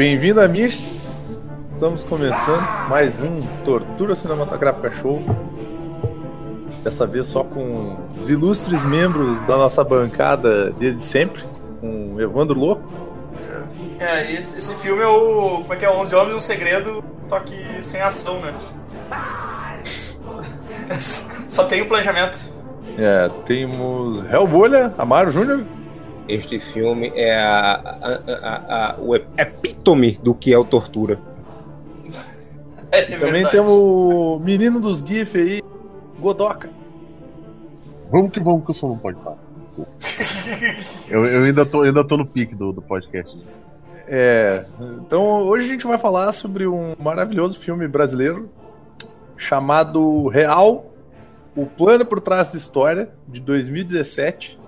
Bem-vindo a Mish. Estamos começando mais um Tortura Cinematográfica Show. Dessa vez só com os ilustres membros da nossa bancada desde sempre, com Evandro Louco. É, esse, esse filme é o. Como é que é? 11 Homens e um Segredo, só que sem ação, né? Só tem o planejamento. É, temos Hellbolha, Amaro Júnior. Este filme é a, a- a- a- o epítome do que é o tortura. É, é Também temos o menino dos GIF aí, Godoka. Vamos que vamos que o som não pode parar. Eu, eu ainda, tô, ainda tô no pique do, do podcast. É, então hoje a gente vai falar sobre um maravilhoso filme brasileiro chamado Real, o plano por trás da história, de 2017.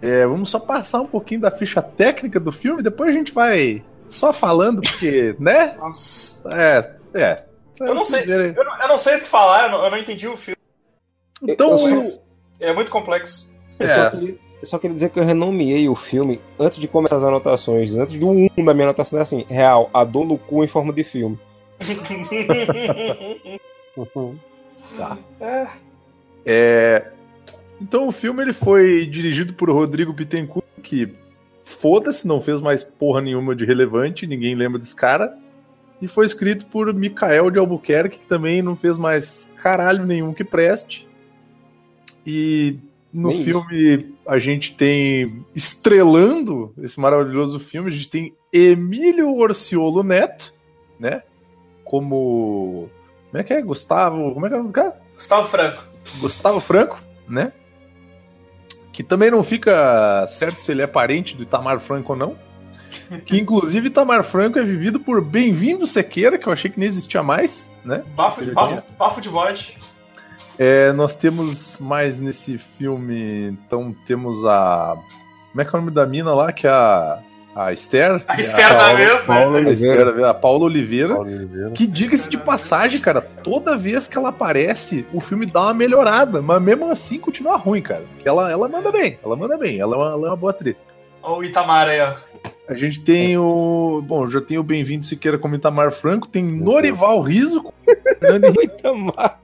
É, vamos só passar um pouquinho da ficha técnica do filme, depois a gente vai só falando, porque, né? Nossa. É, é. Eu não sei. Eu não, eu não sei o que falar, eu não, eu não entendi o filme. Então, Eu É muito complexo. Eu só, é, queria, eu só queria dizer que eu renomeei o filme antes de começar as anotações. Antes do 1 da minha anotação é assim: real, a dor no cu em forma de filme. É, É, então o filme ele foi dirigido por Rodrigo Bittencourt, que foda-se, não fez mais porra nenhuma de relevante, ninguém lembra desse cara. E foi escrito por Mikael de Albuquerque, que também não fez mais caralho nenhum que preste. E no Nem filme a gente tem, estrelando esse maravilhoso filme, a gente tem Emílio Orciolo Neto, né? Como. Como é que é? Gustavo. Como é que é o nome do cara? Gustavo Franco. Gustavo Franco, né? Que também não fica certo se ele é parente do Itamar Franco ou não. Que inclusive Itamar Franco é vivido por Bem-vindo Sequeira, que eu achei que nem existia mais, né? Bafo, bafo, bafo de bode. É, nós temos mais nesse filme, então temos a. Como é que é o nome da mina lá? Que é a. A Esther? A Esther da Paula- vez, Paula né? A Esther, a Paula Oliveira. Paulo Oliveira. Que diga-se de passagem, cara, toda vez que ela aparece, o filme dá uma melhorada, mas mesmo assim continua ruim, cara. Porque ela, ela manda bem, ela manda bem, ela é uma, ela é uma boa atriz. Olha o Itamar aí, ó. A gente tem o. Bom, já tem o Bem-vindo Siqueira como Itamar Franco, tem Norival Riso, com Itamar.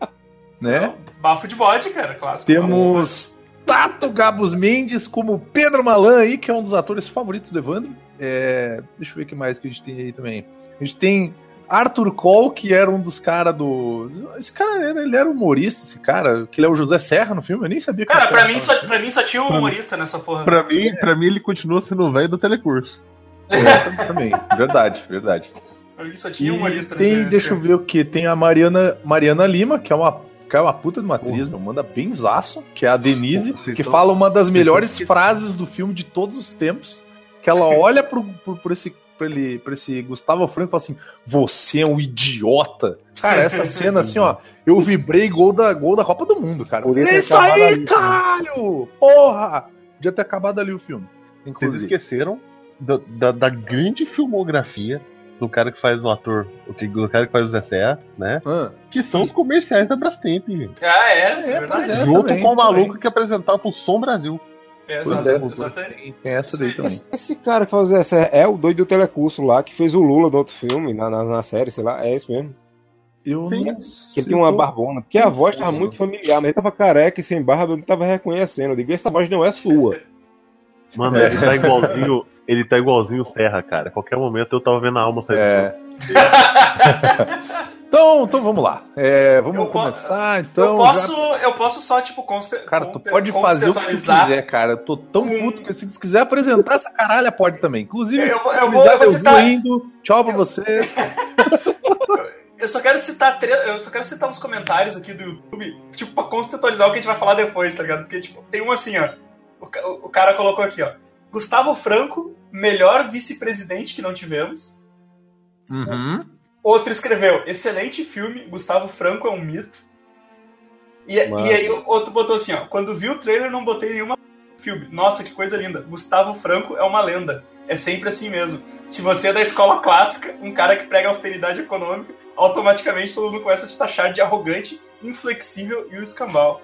né? Bafo de bode, cara, clássico. Temos Tato Gabos Mendes como Pedro Malan aí, que é um dos atores favoritos do Evandro. É, deixa eu ver o que mais que a gente tem aí também. A gente tem Arthur Cole, que era um dos caras do. Esse cara, ele era humorista, esse cara, que ele é o José Serra no filme, eu nem sabia que Cara, pra mim, só, pra mim só tinha um humorista nessa porra. Pra mim, pra mim, ele continua sendo o velho do telecurso. É, também, verdade, verdade. Pra mim só tinha um E humorista tem, nesse deixa eu ver o que, tem a Mariana, Mariana Lima, que é uma, que é uma puta de uma atriz, meu, manda benzaço, que é a Denise, vocês que tão- fala uma das vocês melhores frases do filme de todos os tempos, que ela olha pro, pro, pro esse, pra, ele, pra esse Gustavo Franco e fala assim, você é um idiota. Cara, essa cena assim, ó, eu vibrei gol da, gol da Copa do Mundo, cara. É isso aí, ali, caralho! Porra! Podia ter acabado ali o filme, Vocês inclusive. esqueceram da, da, da grande filmografia do cara que faz o ator, o que- do cara que faz o Zé Serra, né? Ah, Que são os comerciais da Brastemp, gente. Ah, é, é, É, verdade. é. Junto também, com o maluco também. que apresentava o Som Brasil. É, é. exatamente. tem essa daí também. Esse, esse cara que faz essa é o doido do telecurso lá, que fez o Lula do outro filme, na, na, na série, sei lá, é esse mesmo. Eu Sim. não Que ele tem uma barbona. Porque a voz tava muito familiar, mas ele tava careca e sem barba, eu não tava reconhecendo. Eu digo, essa voz não é sua. Mano, É. ele tá igualzinho. Ele tá igualzinho o Serra, cara. A qualquer momento eu tava vendo a alma sair. É. então, então vamos lá. É, vamos Eu po- começar, então. eu, posso, já- eu posso só, tipo, conste... Cara, tu pode fazer o que tu quiser, cara. Eu tô tão Hum. puto que se tu quiser apresentar essa caralha, pode também. Inclusive, Eu vou- eu vou- eu vou eu citar- indo. Tchau pra você. Eu só quero citar tre... eu só quero citar uns comentários aqui do YouTube, tipo, pra contextualizar o que a gente vai falar depois, tá ligado? Porque, tipo, tem um assim, ó. O, o cara colocou aqui, ó. Gustavo Franco, melhor vice-presidente que não tivemos. Uhum. Outro escreveu, excelente filme, Gustavo Franco é um mito. E, Mano. e aí o outro botou assim, ó. Quando vi o trailer, não botei nenhuma filme. Nossa, que coisa linda. Gustavo Franco é uma lenda. É sempre assim mesmo. Se você é da escola clássica, um cara que prega austeridade econômica, automaticamente todo mundo começa a te taxar de arrogante, inflexível e o escambau.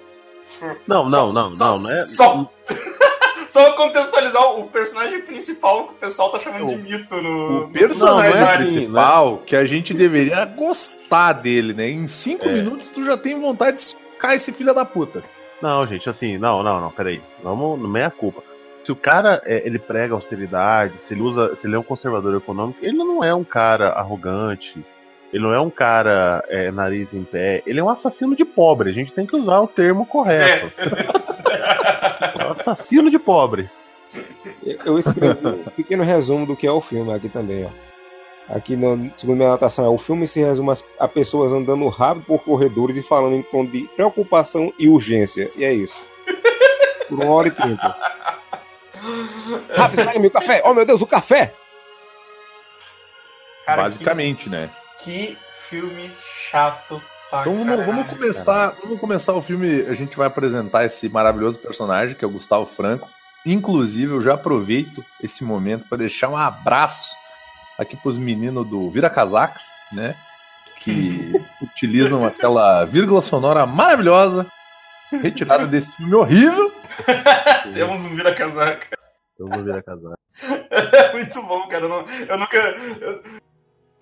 Não, não, não, Só- não, não é. Só, só contextualizar o personagem principal que o pessoal tá chamando de mito no. O personagem Não, não é assim, principal, que a gente deveria gostar dele, né? Em cinco É. minutos tu já tem vontade de socar esse filho da puta. Não, gente, assim, não, não, não, peraí. Vamos, não é a culpa. Se o cara é, ele prega austeridade, se ele usa, se ele é um conservador econômico, ele não é um cara arrogante. Ele não é um cara é, nariz em pé. Ele é um assassino de pobre. A gente tem que usar o termo correto. É um assassino de pobre. Eu escrevi um pequeno resumo do que é o filme aqui também, ó. Aqui, no, segundo minha anotação, é o filme se resume às- a pessoas andando rápido por corredores e falando em tom de preocupação e urgência. E é isso. Por uma hora e trinta. Rápido, traga-me o café! Oh, meu Deus, o café! Cara, Basicamente, né? Que, filme chato pra Então vamos, caralho, vamos começar, vamos começar o filme. A gente vai apresentar esse maravilhoso personagem que é o Gustavo Franco. Inclusive, eu já aproveito esse momento para deixar um abraço aqui pros meninos do Vira Casacas, né? Que utilizam aquela vírgula sonora maravilhosa retirada desse filme horrível. Temos um vira-casaca. Eu vou virar casar. Muito bom, cara. Eu, não- eu nunca. Eu,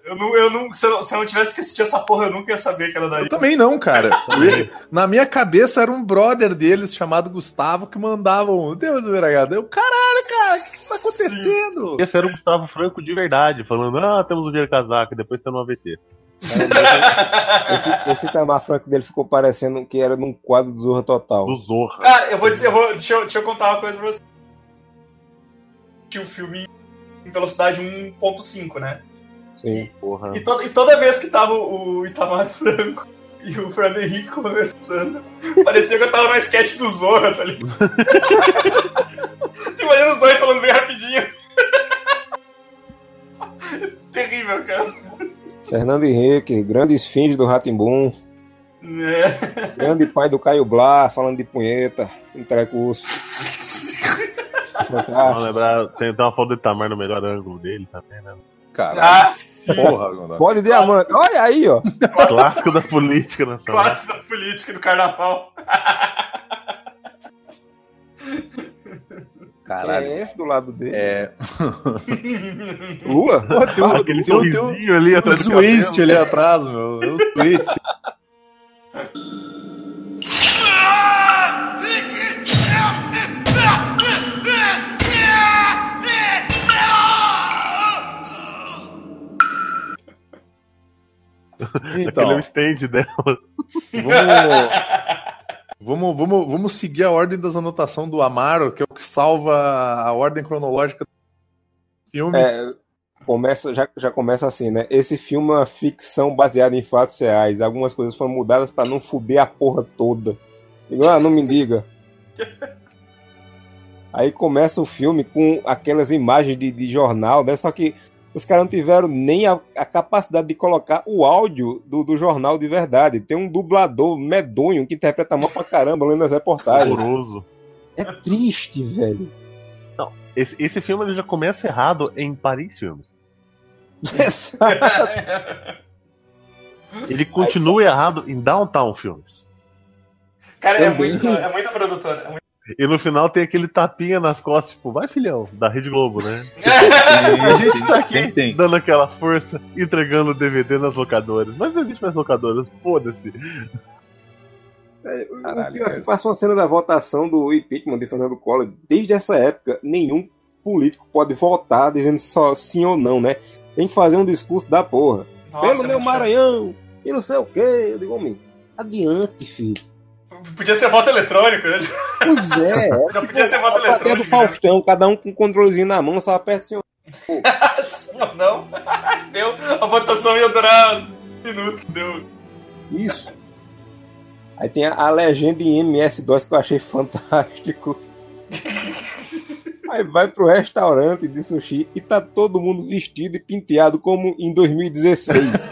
eu não, eu não, se, eu, se eu não tivesse que assistir essa porra, eu nunca ia saber que era daí. Eu também não, cara. Na minha cabeça era um brother deles chamado Gustavo que mandava um Deus do Viragado. Eu, caralho, cara, o que, que tá acontecendo? Esse era o Gustavo Franco de verdade, falando, ah, temos o Vira Casaca, e depois tendo um AVC. Esse, esse Tamar Franco dele ficou parecendo que era num quadro do Zorra Total. Do Zorra. Cara, eu vou dizer, eu vou, deixa, eu, deixa eu contar uma coisa pra você. Tinha o filme em velocidade 1.5, né? Sim. Porra. E, to- e toda vez que tava o Itamar Franco e o Fernando Henrique conversando, parecia que eu tava numa sketch do Zorra, tá ligado? Tu imagina os dois falando bem rapidinho. Terrível, cara. Fernando Henrique, grandes fins do Ratimbum, É. grande pai do Caio Blá, falando de punheta, trecurso. Não Fantástico. lembrar, tem, tem uma foto do Itamar no melhor ângulo dele também, né? Caralho, Ah, porra, Gondor. Pode diamante. Olha aí, ó. Clássico da política nacional. Clássico da política do carnaval. Caralho. É esse do lado dele? É. Lula? Pô, tem um, Aquele tem um, tem um, ali um atrás do twist cabelo. ali atrás, meu. É um twist. Aquele é Então, o stand dela. vamos, vamos, vamos, vamos seguir a ordem das anotações do Amaro, que é o que salva a ordem cronológica do filme. É, começa, já, já começa assim, né? Esse filme é uma ficção baseada em fatos reais. Algumas coisas foram mudadas pra não fuder a porra toda. Digo, ah, não me diga. Aí começa o filme com aquelas imagens de, de jornal, né? Só que os caras não tiveram nem a, a capacidade de colocar o áudio do, do jornal de verdade. Tem um dublador medonho que interpreta mal pra caramba lendo as reportagens. Horroroso. É triste, velho. Esse, esse filme ele já começa errado em Paris Filmes. Ele continua errado em Downtown Filmes. Cara, é, muito, é muita produtora. É muito... E no final tem aquele tapinha nas costas, tipo, vai filhão, da Rede Globo, né? Tem, A gente tá aqui tem, tem. dando aquela força, entregando o DVD nas locadoras. Mas não existe mais locadoras, foda-se. Caralho, é que cara. passa uma cena da votação do impeachment de Fernando Collor. Desde essa época, nenhum político pode votar dizendo só sim ou não, né? Tem que fazer um discurso da porra. Nossa, Pelo é meu Maranhão e não sei o quê. Eu digo, homem, adiante, filho. Podia ser voto eletrônico, né? Pois é. é Já podia ser voto a plateia do eletrônico. né? Faustão, cada um com um controlezinho na mão, só aperta assim. não? Deu. A votação ia durar um minuto, deu. Isso. Aí tem a, a legenda em MS-DOS que eu achei fantástico. Aí vai pro restaurante de sushi e tá todo mundo vestido e penteado como em 2016.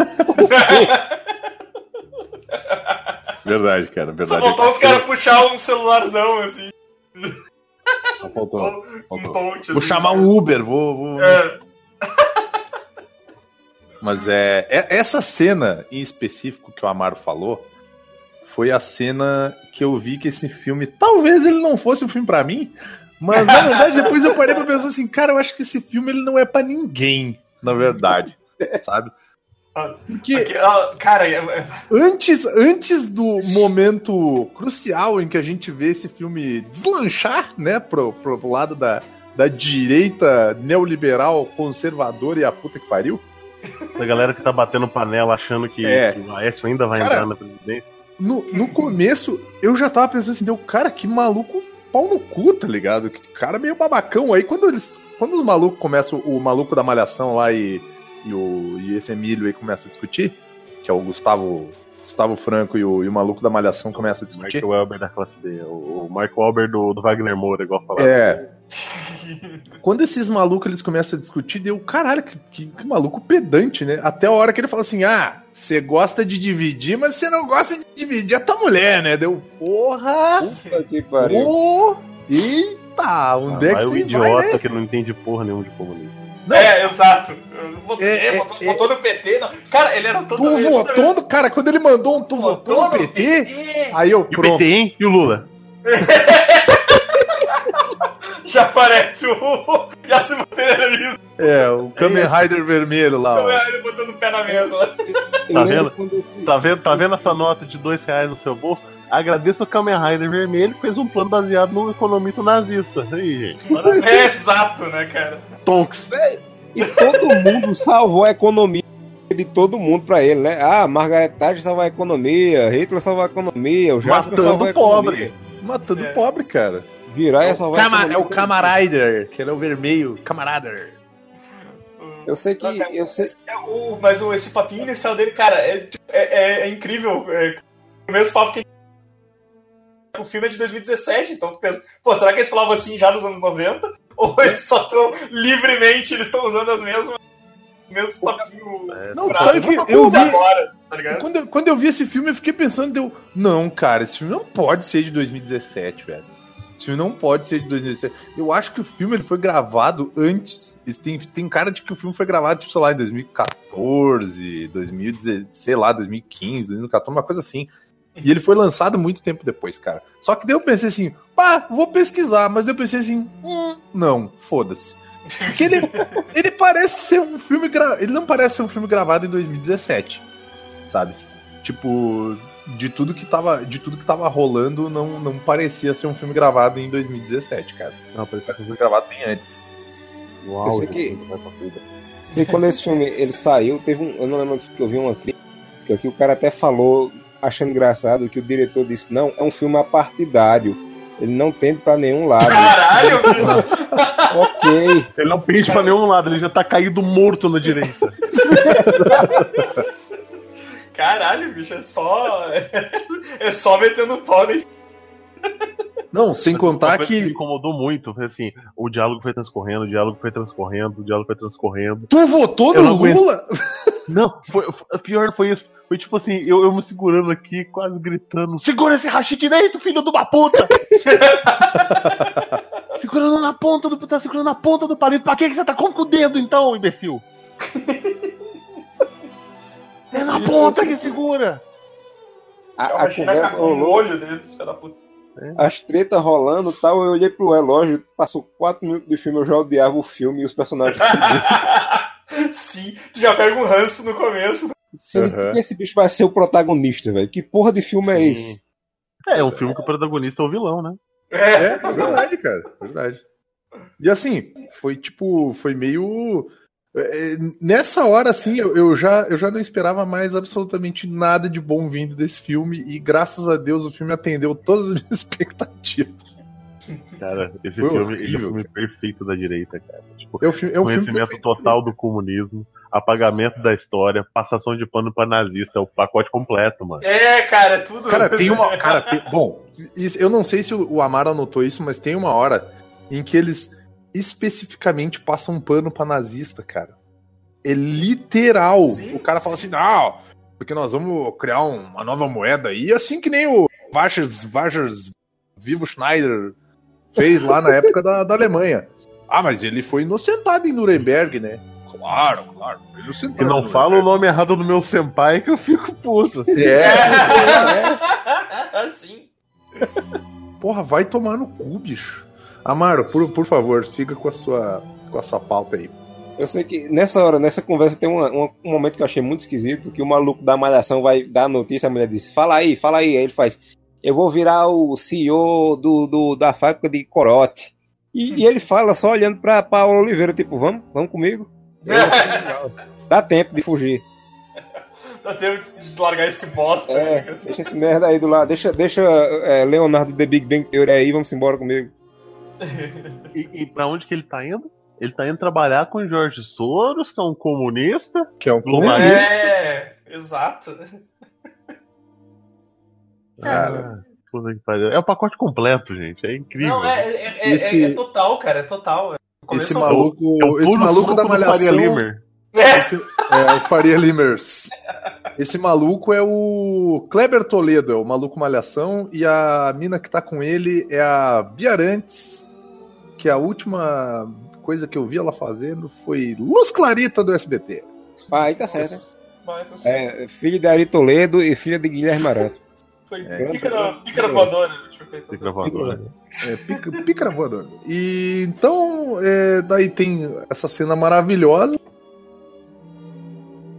Verdade, cara, Só verdade. faltou os caras puxar um celularzão, assim. Só faltou. Um faltou. touch. Vou assim. chamar um Uber, vou. vou- É. Mas é, é- Essa cena em específico que o Amaro falou foi a cena que eu vi que esse filme. Talvez ele não fosse um filme pra mim, Mas na verdade, depois eu parei pra pensar assim, cara, eu acho que esse filme ele não é pra ninguém, na verdade. Sabe? Porque, Porque, cara, antes, antes do momento crucial em que a gente vê esse filme deslanchar, né, pro, pro lado da, da direita neoliberal, conservadora e a puta que pariu, A galera que tá batendo panela achando que, É. que o Aécio ainda vai Cara, entrar na presidência. no, no começo eu já tava pensando assim, deu, cara, que maluco pau no cu, tá ligado? Que cara meio babacão. Aí quando eles. Quando os malucos começam, o maluco da malhação lá e, e, o, e esse Emílio aí começa a discutir, que é o Gustavo. Gustavo Franco e o, e o maluco da malhação começam a discutir. Mark Welber da classe B. O, o Mark Welber do, do Wagner Moura, igual falaram. É. Quando esses malucos eles começam a discutir, deu caralho, que, que- que maluco pedante, né? Até a hora que ele fala assim: ah, você gosta de dividir, mas você não gosta de dividir a tua mulher, né? Deu, porra! Puta que pariu. Ô, eita, onde é que Vai o você idiota vai, né? que não entende porra nenhuma de comunismo. Não. É, exato. Votei, É, é, votou, é. votou no PT. Não. Cara, ele era todo. Tu votou no. Cara, quando ele mandou um tu votou no PT, aí eu E o. PT, hein? E o Lula? Já aparece o. Já se materializa. É, o Kamen Rider vermelho lá, ó. Ele botando o pé na mesa. lá. Tá vendo? esse- Tá vendo, tá vendo essa nota de dois reais no seu bolso? Agradeço o Kamen Rider vermelho que fez um plano baseado num economista nazista. Aí, gente. É exato, né, cara? Tonks. E todo mundo salvou a economia de todo mundo pra ele, né? Ah, Margaret Thatcher salvou a economia, Hitler salvou a economia, o Jasper Matando salvou a pobre. economia. Matando É. pobre, cara. Virar É o, salvar a Kama, economia. é o Camarider, que ele é o vermelho. Camarader. Eu sei que- Não, eu sei- esse- é o- mas o, esse papinho inicial dele, cara, é, tipo, é, é- é incrível. É, o mesmo papo que o filme é de 2017, então tu pensa, pô, será que eles falavam assim já nos anos 90? Ou eles só estão livremente, eles estão usando as mesmas. os mesmos papinhos. É, Não, pra- sabe que pra eu vi- agora, tá ligado? Quando, eu- quando eu vi esse filme, eu fiquei pensando, deu, não, cara, esse filme não pode ser de 2017, velho. Esse filme não pode ser de 2017. Eu acho que o filme ele foi gravado antes. Tem, tem cara de que o filme foi gravado, tipo, sei lá, em 2014, 2016, sei lá, 2015, 2014, uma coisa assim. E ele foi lançado muito tempo depois, cara. Só que daí eu pensei assim, pá, vou pesquisar, mas eu pensei assim, hum, não, foda-se. Porque ele, ele parece ser um filme. Gra... Ele não parece ser um filme gravado em 2017. Sabe? Tipo, de tudo que tava, de tudo que tava rolando, não, não parecia ser um filme gravado em 2017, cara. Não, parece Parece um filme gravado bem antes. Uau, Eu sei que-. Sei quando esse filme ele saiu, teve um. Eu não lembro que eu vi uma crítica que o cara até falou, achando engraçado, que o diretor disse: não, é um filme apartidário. Ele não tende pra nenhum lado. Caralho, bicho. ok. Ele não pende pra nenhum lado, ele já tá caído morto na direita. Caralho, bicho, é só. É só metendo pau nesse. Não, sem Uma contar coisa me que. incomodou muito, foi assim, o diálogo foi transcorrendo, o diálogo foi transcorrendo, o diálogo foi transcorrendo. Tu votou Eu no não. Lula? Não, foi, foi- pior foi isso. Foi tipo assim, eu, eu me segurando aqui, quase gritando: Segura esse rachi direito, filho de uma puta! segurando na ponta do. Tá segurando na ponta do palito. Pra que, que você tá com o dedo então, imbecil? é na ponta que segura! A, a conversa o olho dele, filho da puta. As tretas rolando e tal. Eu olhei pro relógio, passou 4 minutos de filme, eu já odiava o filme e os personagens. Sim, tu já pega um ranço no começo. Sendo Uhum. esse bicho vai ser o protagonista, velho. Que porra de filme é Sim. esse? É, é um filme que o protagonista é o vilão, né? É. É, é verdade, cara. Verdade. E assim, foi tipo, foi meio. É, Nessa hora, assim, eu, eu já, eu já não esperava mais absolutamente nada de bom vindo desse filme, e graças a Deus o filme atendeu todas as minhas expectativas. Cara, esse Foi filme ele é horrível, o filme perfeito da direita, cara. Tipo, É, o filme, é filme conhecimento perfeito. total do comunismo, apagamento da história, passação de pano pra nazista, é o pacote completo, mano. É, cara, é tudo. Cara, tem uma. Cara, tem- bom, isso- eu não sei se o o Amaro anotou isso, mas tem uma hora em que eles especificamente passam um pano pra nazista, cara. É literal. Sim, o cara fala assim, não, porque nós vamos criar um- uma nova moeda aí, assim que nem o Vachers, Vachers Vivo Schneider fez lá na época da, da Alemanha. Ah, mas ele foi inocentado em Nuremberg, né? Claro, claro, foi inocentado. E não fala o nome errado do meu senpai que eu fico puto. É, Assim. Porra, vai tomar no cu, bicho. Amaro, por, por favor, siga com a sua, com a sua pauta aí. Eu sei que nessa hora, nessa conversa, tem uma- uma- um momento que eu achei muito esquisito, que o maluco da malhação vai dar a notícia, a mulher disse, fala aí, fala aí. Aí ele faz, eu vou virar o CEO do, do- da fábrica de corote. E, e ele fala só olhando pra Paula Oliveira, tipo, vamos, vamos comigo? Dá tempo de fugir. Dá tempo de de largar esse bosta. É, né? deixa esse merda aí do lado. Deixa, deixa é, Leonardo The Big Bang Theory aí, vamos embora comigo. E, e pra onde que ele tá indo? Ele tá indo trabalhar com o Jorge Soros, que é um comunista. Que é um Globalista. É, exato. Cara, Ah, puta que pariu. É o pacote completo, gente. É incrível. Não, é, é, é- Esse- é total, cara, é total. Começo esse maluco, É o esse maluco da malhação. Limer. Esse, é o Faria Limers. Esse maluco é o Kleber Toledo, é o maluco malhação, e a mina que tá com ele é a Biarantes, que a última coisa que eu vi ela fazendo foi Luz Clarita do SBT. Ah, aí tá certo. Vai, tá certo. É, filho de Ari Toledo e filha de Guilherme Arantes. Foi é, pícara, pícara voadora. Ver. Tem gravador. É, pica, pícara voadora. E então, é, daí tem essa cena maravilhosa.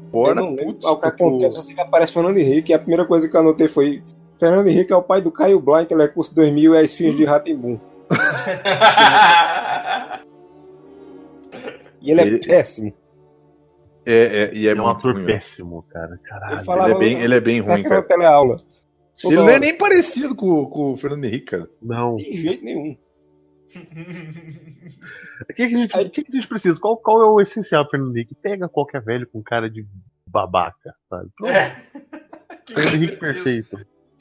Bora, putz, o que com- acontece. Que aparece Fernando Henrique e a primeira coisa que eu anotei foi Fernando Henrique é o pai do Caio Blá em Telecurso 2000 e a Esfinge de Ratimbum. E ele é Ele- péssimo. É, é, e é, É um ator ruim, péssimo, cara. Caralho. Ele falava- Ele é bem, ele é bem ruim, cara. teleaula. Toda Ele não é nem parecido com, com o Fernando Henrique, cara. Não. De jeito nenhum. O que, que, a gente, que, que a gente precisa? Qual, qual é o essencial, Fernando Henrique? Pega qualquer velho com cara de babaca, sabe? É. Fernando que Henrique perfeito.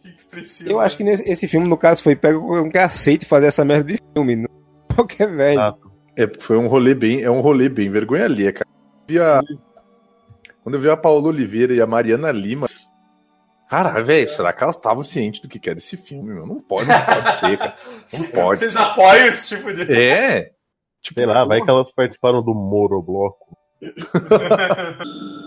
Que que precisa? Eu acho que nesse, esse filme, no caso, foi pega com que aceite fazer essa merda de filme. Não qualquer velho. Ah, É, foi um rolê bem, é um rolê bem vergonha alheia, cara. Eu vi a- quando eu vi a Paola Oliveira e a Mariana Lima, cara, velho, será que elas estavam cientes do que que era esse filme? Meu? Não pode, não pode ser, cara. Não pode. Vocês apoiam esse tipo de. É. Tipo, sei lá, vai que elas participaram do Moro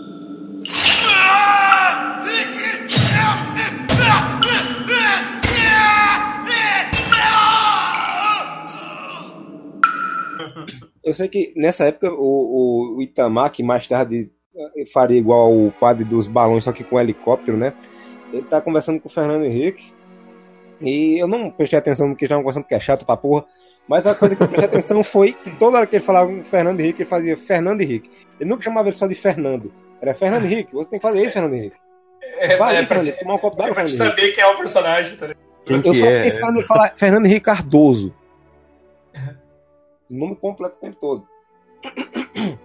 Eu sei que nessa época o, o Itamar, que mais tarde eh, faria igual o padre dos balões, só que com helicóptero, né? Ele tá conversando com o Fernando Henrique. E eu não prestei atenção no que estavam conversando, que é chato pra porra. Mas a coisa que eu prestei atenção foi que toda hora que ele falava com o Fernando Henrique, ele fazia Fernando Henrique. Ele nunca chamava ele só de Fernando. Era Fernando Henrique, você tem que fazer isso, Fernando Henrique. É, Vai é ali, pra, Fernando Henrique, tomar um copo d'água, é Fernando Henrique. saber quem é o personagem, tá ligado? Quem Eu que só é? fiquei esperando ele falar Fernando Henrique Cardoso. O nome completo o tempo todo.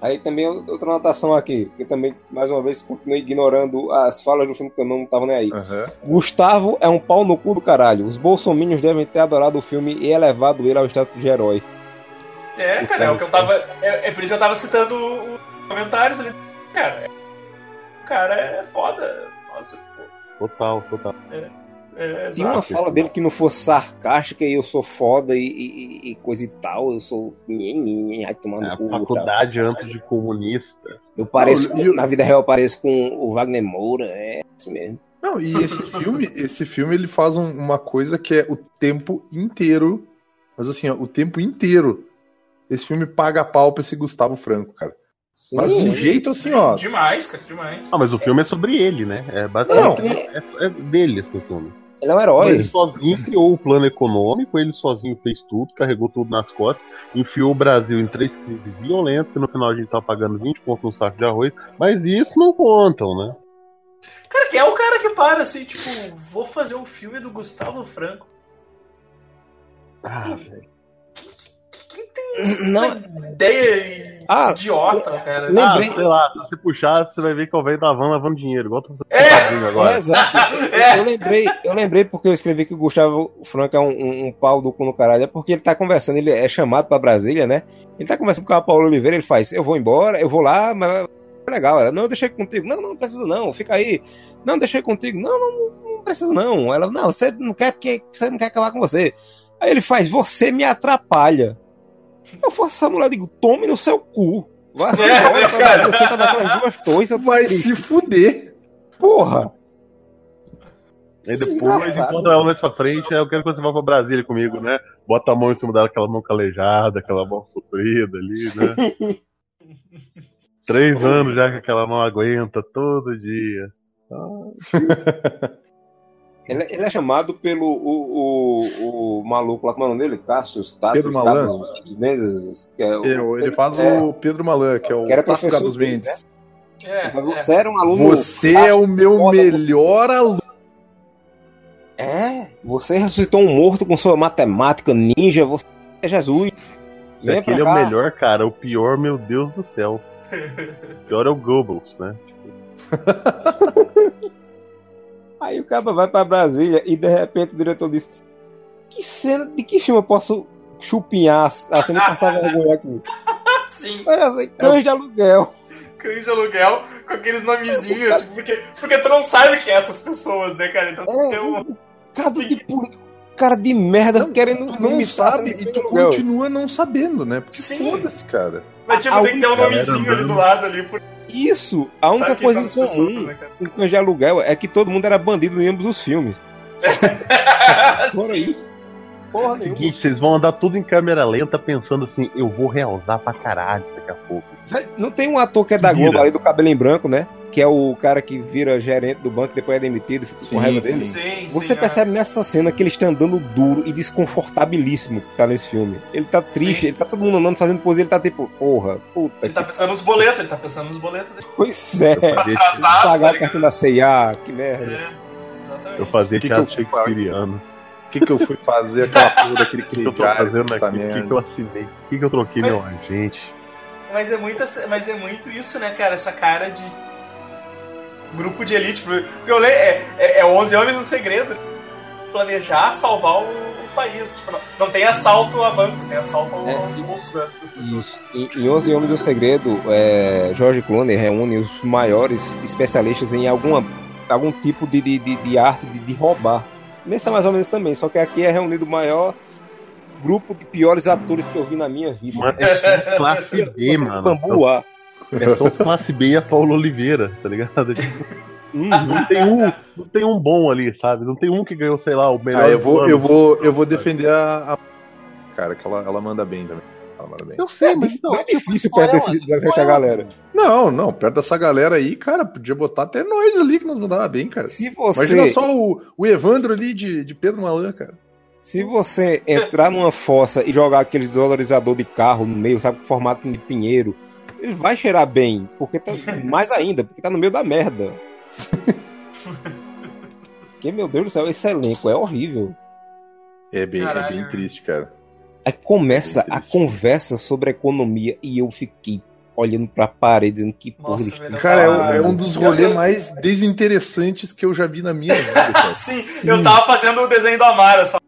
Aí também outra anotação aqui, que também, mais uma vez, continuei ignorando as falas do filme que eu não tava nem aí. aham. Gustavo é um pau no cu do caralho. Os bolsominions devem ter adorado o filme e elevado ele ao status de herói. É, cara, é o que eu tava. É, é por isso que eu tava citando os comentários ali. Cara, é- o cara é foda. Nossa, tipo. Total, total. É, Tinha uma exato. fala dele que não fosse sarcástica e eu sou foda e, e- e coisa e tal, eu sou. Ai, tomando É a cu, faculdade antes de comunistas. Eu pareço, Não, e o- na vida real, eu pareço com o Wagner Moura, é isso mesmo. Não, e esse filme, esse filme ele faz um- uma coisa que é o tempo inteiro, mas assim, ó, o tempo inteiro. Esse filme paga pau pra esse Gustavo Franco, cara. Mas de um jeito assim, ó. Demais, cara, demais. Ah, mas o filme é sobre ele, né? É basicamente Não. é, é dele esse filme. Ele é um herói. Ele sozinho criou o plano econômico, ele sozinho fez tudo, carregou tudo nas costas, enfiou o Brasil em três crises violentas, que no final a gente tá pagando 20 pontos no saco de arroz, mas isso não contam, né? Cara, quem é o cara que para assim, tipo, vou fazer um filme do Gustavo Franco? Ah, velho. Não. ideia Ah, idiota, cara? Lembrei- Ah, sei lá, se você puxar, você vai ver que é o velho da van lavando dinheiro, igual tá É. fazendo É, agora. exato. É. Eu lembrei, eu lembrei porque eu escrevi que o Gustavo Franco é um, um- um pau do cu no caralho. É porque ele tá conversando, ele é chamado pra Brasília, né? Ele tá conversando com a Paula Oliveira, ele faz, eu vou embora, eu vou lá, mas é legal. Ela, não, eu ir contigo. Não, não, não precisa não, fica aí. Não, ir contigo. Não, não, não precisa não. Ela, não, você não quer porque você não quer acabar com você. Aí ele faz, você me atrapalha. Eu faço essa mulher, eu digo, tome no seu cu. Vai se É, embora, cara. Brasília, senta naquelas duas tô Vai triste. se fuder. Porra! Aí depois Desgraçado. encontra ela mais pra frente, eu quero que você vá pra Brasília comigo, né? bota a mão em cima dela, aquela mão calejada, aquela mão sofrida ali, né? Três anos já que aquela mão aguenta todo dia. Ele, ele é chamado pelo o, o, o maluco lá, como é o nome dele? Cassius Tatus, Pedro Malan. Que é o- Eu- ele faz é, o Pedro Malan, que é o Que era Tato professor dos Mendes. É, é. Você era um aluno. Você é o meu melhor aluno. É, você ressuscitou um morto com sua matemática ninja, você é Jesus. Vem pra aquele é o melhor, cara. O pior, meu Deus do céu. O pior é o Goebbels, né? Aí o cara vai pra Brasília e de repente o diretor diz: Que cena, de que filme eu posso chupinhar assim, nem passar vergonha aqui? Sim, Olha assim, cães de aluguel. cães de aluguel com aqueles nomezinhos, tipo, porque, porque tu não sabe quem é essas pessoas, né, cara? Então tu É, tem um. Cara de político, cara de merda querendo Não imitar sabe cena e tu continua não sabendo, né? Porque foda-se, cara. Mas tipo, a tem que ter um nomezinho ali do lado ali. Por... Isso, a única sabe coisa em comum né, com cães de aluguel é que todo mundo era bandido em ambos os filmes. Fora isso. Porra nenhuma. Seguinte, vocês vão andar tudo em câmera lenta pensando assim, eu vou realçar pra caralho daqui a pouco. Não tem um ator que é da. Globo ali do cabelo em branco, né? Que é o cara que vira gerente do banco e depois é demitido, fica Sim, com raiva dele. sim. Você sim, percebe nessa cena que ele está andando duro e desconfortabilíssimo que tá nesse filme. Ele tá triste, Sim. ele tá todo mundo andando fazendo pose, ele tá tipo, porra, puta Ele tá que pensando nos boletos, ele tá pensando nos boletos dele. Pois é. Atrasado, Pagar tá o cartão da CIA, que merda. É, exatamente. Eu fazia Que que teatro eu- shakespeariano. O que, que eu fui fazer aquela porra daquele O que eu tô fazendo aqui? O que, que eu assinei? O que, que eu troquei Mas- meu agente? Mas é, muito, mas é muito isso, né, cara? Essa cara de grupo de elite. Porque eu leio, é, é, é 11 Homens no Segredo. Planejar salvar o, o país. Tipo, não, não tem assalto a banco, tem assalto ao, É, ao e- bolso das, das pessoas. Em, em 11 Homens do Segredo, é, George Clooney reúne os maiores especialistas em alguma, algum tipo de, de, de, de arte de, de roubar. Nesse é mais ou menos também, só que aqui é reunido o maior grupo de piores atores que eu vi na minha vida. Mano, é classe B, mano. Bambu A. É só os classe B e a Paulo Oliveira, tá ligado? Tipo, Uhum. não, tem um, não tem um bom ali, sabe? Não tem um que ganhou, sei lá, o melhor. Ah, eu vou, eu vou, eu vou defender a, a- Cara, que ela, ela manda bem também. Ela manda bem. Eu sei, mas não. Não é difícil perto desse, da resta da galera. Não, não, perto dessa galera aí, cara, podia botar até nós ali que nós mandava bem, cara. Se você, Imagina só o, o Evandro ali de, de Pedro Malan, cara. se você entrar numa fossa e jogar aquele desvalorizador de carro no meio, sabe, com formato de pinheiro, ele vai cheirar bem, porque tá mais ainda, porque tá no meio da merda. Porque, meu Deus do céu, esse elenco é horrível. É bem, é bem triste, cara. Aí começa É a conversa sobre economia e eu fiquei olhando pra parede, dizendo que porra Nossa, eles velho. Cara, é, um- é um dos rolês mais desinteressantes que eu já vi na minha vida, cara. Sim, eu tava fazendo o desenho do Amaro, sabe?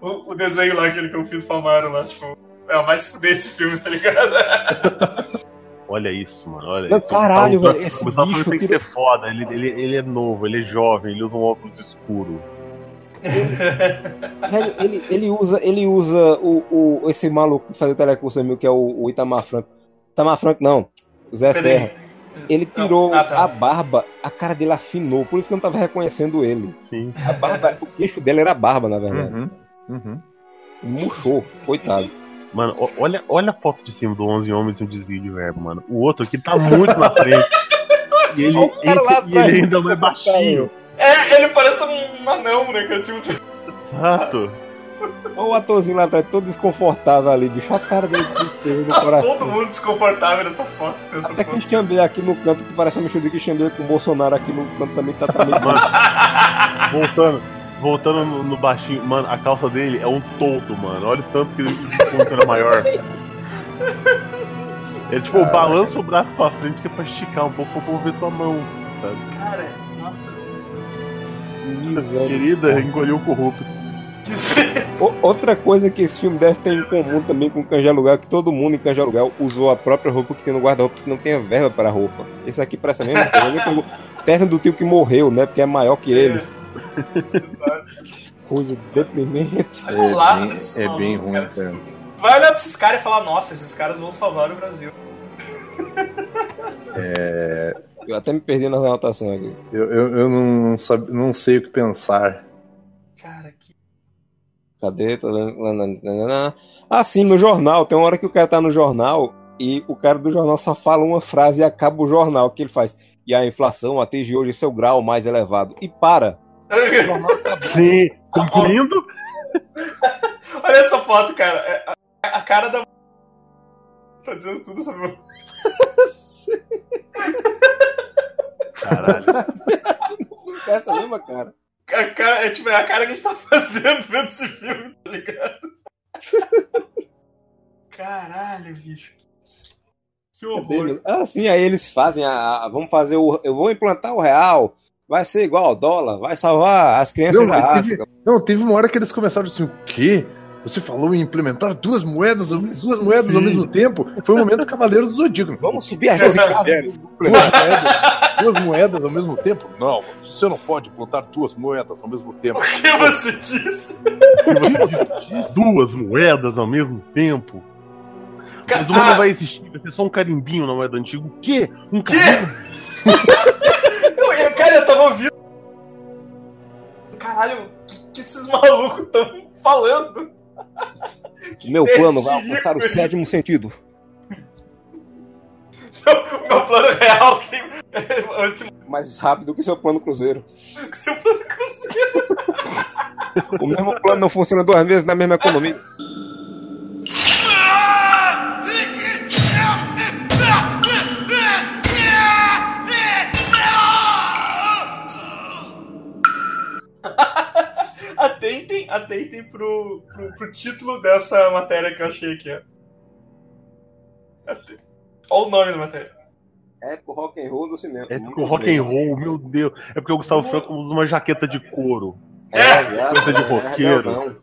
o, o desenho lá, aquele que eu fiz pro Amaro lá, tipo. É o mais fuder esse filme, tá ligado? Olha isso, mano. Olha Não, isso. caralho, O Gustavo- velho, esse O Gustavo bicho tem que ser foda. Ele, ele, ele é novo, ele é jovem, ele usa um óculos escuro. Velho, ele, ele usa, ele usa o, o, esse maluco que faz o telecurso meu, que é o, o Itamar Franco. Itamar Franco, não. O Zé Serra. Ele Não, tirou ah, tá. a barba, a cara dele afinou, por isso que eu não tava reconhecendo ele. Sim. A barba, o queixo dele era barba, na verdade. Uhum, uhum. Murchou, coitado. Mano, olha, olha a foto de cima do 11 Homens e um desvio de verbo, mano. O outro aqui tá muito na frente. E ele, Olha o cara lá e ele ainda é mais baixinho. É, ele parece um anão, né, cara? Tipo, Exato. Olha o atorzinho lá atrás, todo desconfortável ali, bicho. A cara dele no tá coração. todo mundo desconfortável nessa foto. Nessa Até foto. Christian Bale aqui no canto, que parece uma mistura de Christian Bale com o Bolsonaro aqui no canto também, tá também. Voltando, voltando no, no baixinho, mano, a calça dele é um tonto, mano. Olha o tanto que ele ponto era maior. Ele, tipo, balança o braço pra frente que é pra esticar um pouco pra povo ver tua mão. Cara, nossa. Miséria. Querida, engoliu o corrupto. O- Outra coisa que esse filme deve ter em comum também com Canja Aluguel é que todo mundo em Canja Aluguel usou a própria roupa que tem no guarda-roupa, que não tem a verba para a roupa. Esse aqui parece a mesma coisa. Pegou terno do tio que morreu, né? Porque é maior que ele. Exato. Coisa deprimente. Tá colado bem- desses é bem ruim, cara. tu vai olhar pra esses caras e falar, nossa, esses caras vão salvar o Brasil. Eu até me perdi nas anotações aqui. Eu, eu, eu não, sabe, não sei o que pensar. Cara, que. Cadê? Ah, sim, no jornal. Tem uma hora que o cara tá no jornal e o cara do jornal só fala uma frase e acaba o jornal. O que ele faz? E a inflação atinge hoje seu grau mais elevado. E para. Sim, concluindo. Olha essa foto, cara. É, A, a cara da. Tá dizendo tudo sobre o. Caralho. Essa mesma cara. A cara, é, tipo, é a cara que a gente tá fazendo vendo esse filme, tá ligado? Caralho, bicho. Que horror. Ah, sim, aí eles fazem a, a- Vamos fazer o. Eu vou implantar o real. Vai ser igual ao dólar. Vai salvar as crianças Não, da mas teve- África. Não, teve uma hora que eles começaram assim, o quê? Você falou em implementar duas moedas, ao- duas moedas ao Sim. mesmo tempo? Foi o momento Cavaleiro do Zodíaco. Vamos subir a gente. Duas moedas, duas moedas ao mesmo tempo? Não, você não pode plantar duas moedas ao mesmo tempo. O que você disse? Duas moedas ao mesmo tempo. Mas uma Ah, não vai existir, vai ser só um carimbinho na moeda antiga. O quê? Um Quê? carimbo? eu, eu- cara, eu tava ouvindo. Caralho, o que, que esses malucos estão falando? Meu plano vai alcançar o sétimo sentido. O meu plano real tem. Esse, Mais rápido que seu plano cruzeiro. seu plano cruzeiro. O mesmo plano não funciona duas vezes na mesma economia. Atentem, atentem pro, pro, pro título dessa matéria que eu achei aqui, ó. Olha o nome da matéria. É pro rock and roll do cinema. É porque o rock and roll, meu Deus. É porque o Gustavo Franco usa uma jaqueta de couro. É, Coisa de roqueiro.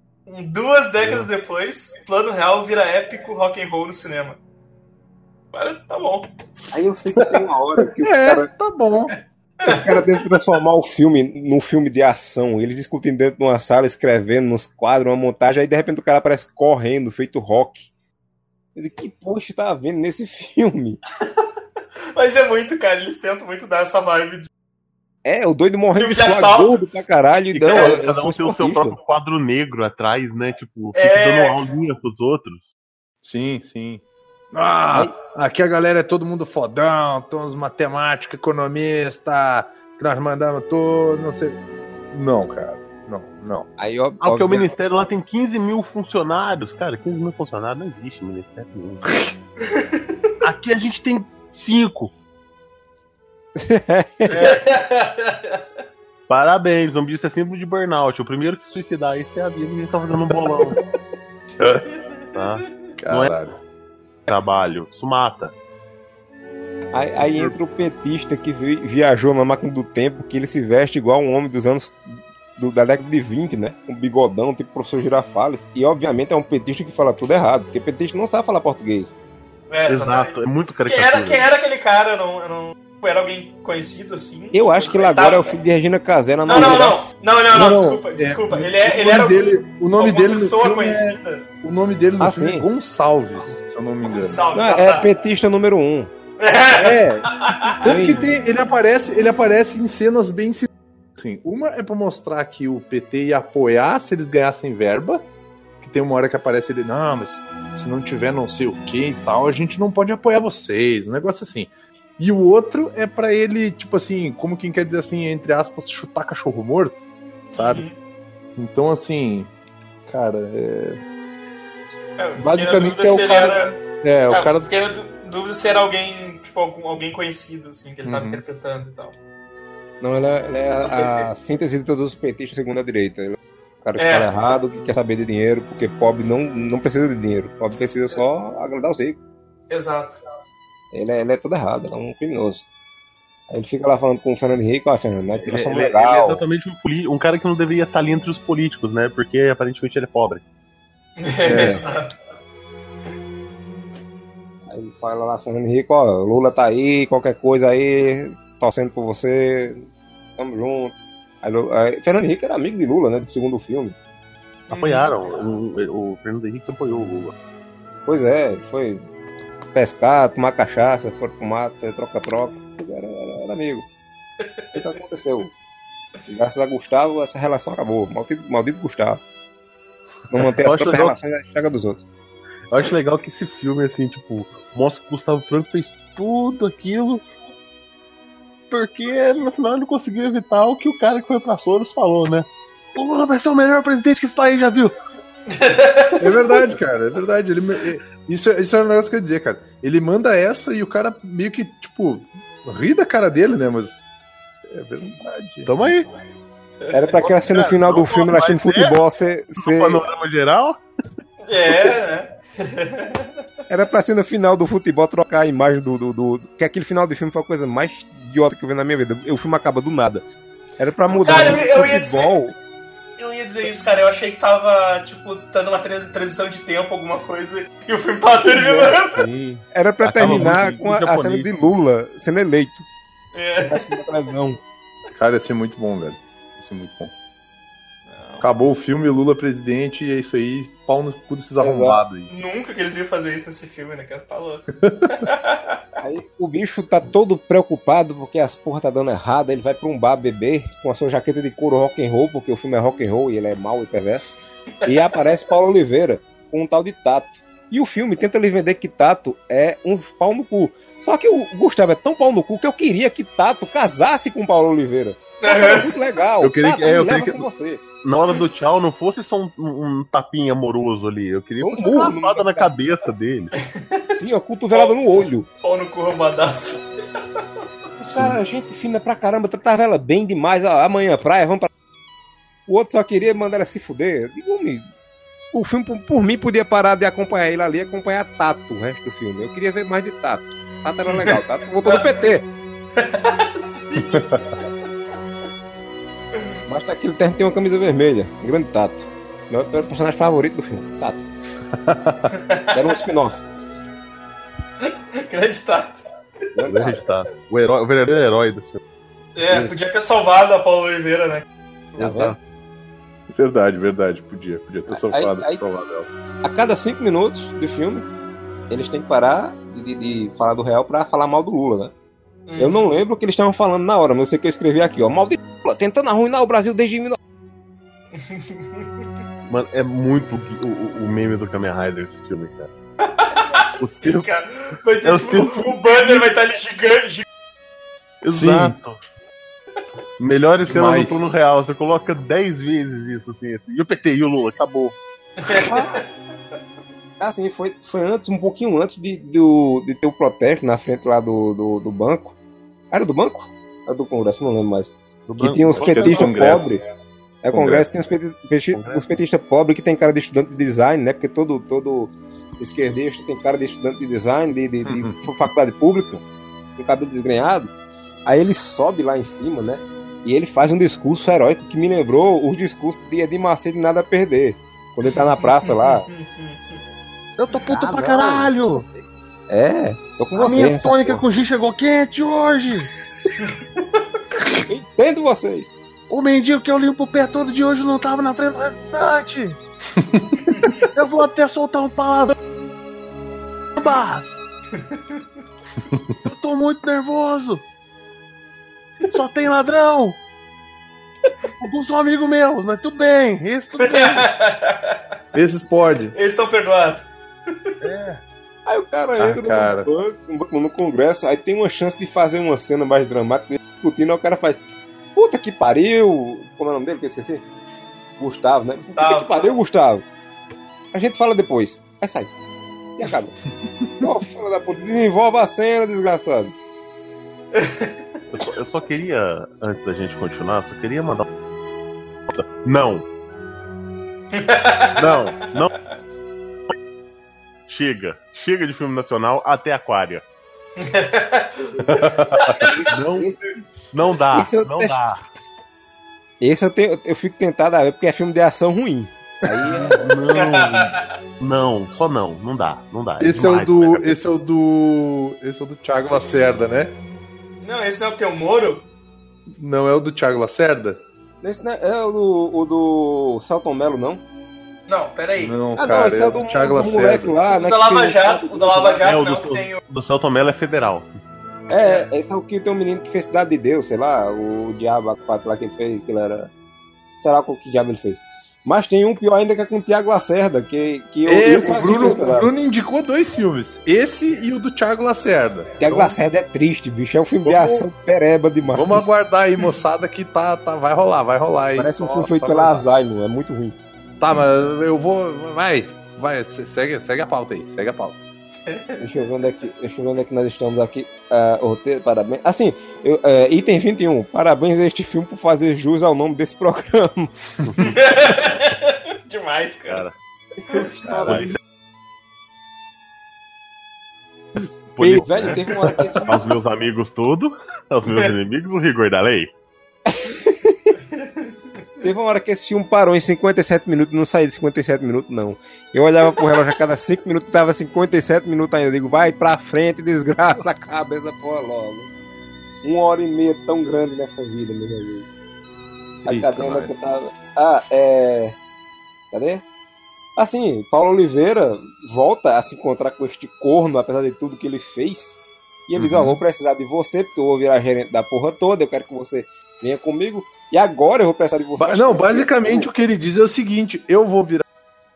Duas décadas depois, plano real vira épico rock and roll no cinema. Agora tá bom. Aí eu sei que tem uma hora que os É, caras tá bom. os caras tentam transformar o filme num filme de ação. Eles discutem dentro de uma sala, escrevendo nos quadros, uma montagem, aí de repente o cara aparece correndo, feito rock. Eu digo, que poxa tá vendo nesse filme? Mas é muito, cara, eles tentam muito dar essa vibe de. É, o doido morrendo de suar assalto. gordo pra caralho. E não, cada, eu cada um tem o seu próprio quadro negro atrás, né? Tipo, É. dando aulinha pros outros. Sim, sim. Ah, aqui a galera é todo mundo fodão, todos matemáticos, economista, que nós mandamos todo, não sei. Não, cara. Não, não. Aí, ó, Ah, porque o ministério lá tem 15 mil funcionários. Cara, 15 mil funcionários não existe ministério nenhum. Aqui a gente tem 5. Parabéns, zumbi, isso é símbolo de burnout. O primeiro que suicidar esse é a vida, a gente tá fazendo um bolão. tá? Caralho. Trabalho, isso mata. Aí, aí entra o petista que vi- viajou na máquina do tempo, que ele se veste igual um homem dos anos do- da década de 20, né? Com bigodão, tipo professor Girafales. E obviamente é um petista que fala tudo errado, porque petista não sabe falar português. É, Exato, é muito Quem caricatura. era, quem era aquele cara? Eu não, eu não- Era alguém conhecido assim? Eu acho que ele agora é o filho de Regina Casé na Não, não, novela. não. Não, não, desculpa, é, desculpa. o- Ele, é, ele nome era dele, o nome dele no pessoa é, conhecida. o nome dele no Ah, filme é. Gonçalves, se eu não me engano. Tá, é tá. petista número um. É. Tanto que tem, ele aparece, ele aparece em cenas bem assim. Uma é pra mostrar que o PT ia apoiar se eles ganhassem verba. Que tem uma hora que aparece ele, não, mas se não tiver não sei o que e tal, a gente não pode apoiar vocês. Um negócio assim. E o outro é pra ele, tipo assim, como quem quer dizer assim, entre aspas, chutar cachorro morto, sabe? Uhum. Então, assim, cara, é. É, Basicamente é o cara- era- É, o Ah, cara. Fiquei dúvida se era alguém, tipo, algum- alguém conhecido, assim, que ele tava Uhum. interpretando e tal. Não, ela, ela é a, a síntese de todos os petistas segundo a direita. Ele é o cara que É. fala errado, que quer saber de dinheiro, porque pobre não, não precisa de dinheiro. Pobre precisa só agradar os ricos. Exato. Ele é, ele é todo errado, ele é um criminoso. Aí ele fica lá falando com o Fernando Henrique, ó, Fernando, nós Ele, nós somos ele- ele é legal. exatamente um, poli- um cara que não deveria estar ali entre os políticos, né? Porque aparentemente ele é pobre. É. Exato. Aí ele fala lá, Fernando Henrique, ó, Lula tá aí, qualquer coisa aí, torcendo por você, tamo junto. Aí, aí, Fernando Henrique era amigo de Lula, né, do segundo filme. Apoiaram. O, o Fernando Henrique apoiou o Lula. Pois é, foi pescar, tomar cachaça, foram pro mato, fazer troca-troca. Era, era, era amigo. Isso que aconteceu. E graças a Gustavo, essa relação acabou. Maldito, maldito Gustavo. Não manter as próprias relações à chaga dos outros. Eu acho legal que esse filme, assim, tipo, mostra que o Gustavo Franco fez tudo aquilo porque no final ele não conseguiu evitar o que o cara que foi pra Soros falou, né? O Lula vai ser o melhor presidente que esse país já viu. É verdade, cara, é verdade. Ele, é- isso, é- isso é um negócio que eu ia dizer, cara. Ele manda essa e o cara meio que, tipo, ri da cara dele, né? Mas. É verdade. Tamo aí. Era pra aquela cena no final do filme, Mas é. futebol ser. No ser- panorama geral, É, né? Era pra ser no final do futebol trocar a imagem do, do, do- Que aquele final do filme foi a coisa mais idiota que eu vi na minha vida. O filme acaba do nada. Era pra mudar Cara, o eu- eu ia futebol. Eu ia dizer isso, cara. Eu achei que tava, tipo, dando uma trans- transição de tempo, alguma coisa, e o filme tava terminando. sim. Era pra Acaba terminar com a, a cena de Lula sendo eleito. É. televisão. Cara, ia ser muito bom, velho. Ia ser muito bom. Acabou o filme, Lula presidente, e é isso aí. Pau no cu desses arrombados aí. Nunca que eles iam fazer isso nesse filme, né, cara? Tá louco. Aí o bicho tá todo preocupado porque as porra tá dando errado. Ele vai pra um bar beber com a sua jaqueta de couro rock and roll, porque o filme é rock and roll e ele é mau e perverso. E aparece Paulo Oliveira com um tal de Tato. E o filme tenta lhe vender que Tato é um pau no cu. Só que o Gustavo é tão pau no cu que eu queria que Tato casasse com Paulo Oliveira. Era muito legal. Eu queria Tato, que- é, eu me leva queria que- com você. Na hora do tchau, não fosse só um, um tapinha amoroso ali. Eu queria Um fada na cabeça dele. Sim, a cotovelada no olho. Pau no cu roubadaço. Cara, gente fina pra caramba, tratava ela bem demais. Ó, amanhã, praia, vamos pra. O outro só queria mandar ela se fuder. Digo, me... O filme, por, por mim, podia parar de acompanhar ele ali e acompanhar Tato o resto do filme. Eu queria ver mais de Tato. Tato era legal, Tato voltou no PT. Sim. Mas tá aqui, ele tem tem uma camisa vermelha. Grande Tato. Meu meu personagem favorito do filme, Tato. Era um spin-off. Grande tato. Grande Tato. O, herói, o verdadeiro herói desse filme. É, podia ter salvado a Paulo Oliveira, né? Vendo? Verdade, verdade. Podia, podia ter Aí- salvado, aí- salvado ela. A cada cinco minutos do filme, eles têm que parar de, de- de falar do real pra falar mal do Lula, né? Hum. Eu não lembro o que eles estavam falando na hora, mas eu sei que eu escrevi aqui, ó. Maldito Tentando arruinar o Brasil desde 19... Mano, é muito o, o- o meme do Kamen Rider esse filme, cara. O Sim, tempo. cara. Ser É o tipo, tempo- o banner vai estar ali gigante, gigante. Exato. Melhor esse ano Demais. no plano real. Você coloca 10 vezes isso, assim, assim. E o PT e o Lula, acabou. Assim, foi, foi antes, um pouquinho antes de, do, de ter o protesto na frente lá do, do, do banco. Era do banco? Era do Congresso, não lembro mais. Do Que branco. tinha uns é do petistas Congresso. pobres. É o Congresso, tem uns, peti- peti- Congresso. uns petistas pobres que tem cara de estudante de design, né? Porque todo, todo esquerdista tem cara de estudante de design, de, de, de Uhum. faculdade pública, com cabelo desgrenhado. Aí ele sobe lá em cima, né? E ele faz um discurso heróico que me lembrou os discursos de Edir Macedo de Nada a Perder. Quando ele tá na praça lá. Eu tô puto Ah, pra não. caralho! É, tô com A você. minha essa tônica porra. com chegou quente hoje! Entendo vocês. O mendigo que eu limpo o pé todo de hoje não tava na frente do restaurante! eu vou até soltar um palavrão. Barras! Eu tô muito nervoso! Só tem ladrão! Alguns são amigos meus, mas tudo bem, esse tudo bem. Esses pode. Eles estão perdoados. Aí o cara Ah, entra cara. No, banco, no congresso, aí tem uma chance de fazer uma cena mais dramática, discutindo, aí o cara faz. Puta que pariu! Como é o nome dele que eu esqueci? Gustavo, né? Puta que pariu, Gustavo! A gente fala depois. Aí sai. E acaba. Ó, filho da puta, desenvolva a cena, desgraçado. Eu só, eu só queria, antes da gente continuar, só queria mandar. um- Não! Não, não. Chega, chega de filme nacional até Aquária. Não, não dá, Esse eu não te- dá. esse eu, tenho, eu fico tentado a ver porque é filme de ação ruim. Não, não, só não, não dá, não dá. Esse é o demais, do. né? Esse é o do. Esse é o do Thiago Lacerda, né? Não, esse não é o teu Moro? Não é o do Thiago Lacerda? Esse não é, é o do, o do Celton Mello, não? Não, peraí. Não, Ah, cara, não, esse é é o do, do Thiago do moleque Lacerda. lá, O né? da que Lava Jato, o da Lava É, Jato o não, do, que tem o... do Celton Mello é federal. É, esse é o que tem um menino que fez Cidade de Deus, sei lá, o diabo a quatro lá que ele fez, que ele era. Sei lá qual que diabo ele fez. Mas tem um pior ainda que é com o Tiago Lacerda, que, que eu, É, eu o, Bruno, o Bruno indicou dois filmes. Esse e o do Thiago Lacerda. Tiago Lacerda é triste, bicho. É um filme de Vamos- ação pereba demais. Vamos aguardar aí, moçada, que tá, tá, vai rolar, vai rolar. Parece um filme feito pela. Asylum, é muito ruim. Tá, mas eu vou. Vai, vai, se- segue, segue a pauta aí, segue a pauta. Deixa eu ver onde é que, deixa eu ver onde é que nós estamos aqui. Ah, o roteiro, parabéns. Assim, eu, é, item 21. Parabéns a este filme por fazer jus ao nome desse programa. Demais, cara. Cara, Caralho. Poli- velho, teve uma Aos meus amigos tudo, aos meus inimigos o rigor da lei. Teve uma hora que esse filme parou em 57 minutos, não saía de 57 minutos, não. Eu olhava pro relógio a cada 5 minutos, tava 57 minutos ainda. Eu digo, vai pra frente, desgraça, acaba essa porra logo. Uma hora e meia tão grande nessa vida, meu amigo. Onde é que tava? Ah, é. Cadê? Assim, Paulo Oliveira volta a se encontrar com este corno, apesar de tudo que ele fez. E ele diz, ó, Uhum. vou precisar de você, porque eu vou virar gerente da porra toda, eu quero que você venha comigo. E agora eu vou precisar de você. Não, basicamente o que ele diz é o seguinte: eu vou virar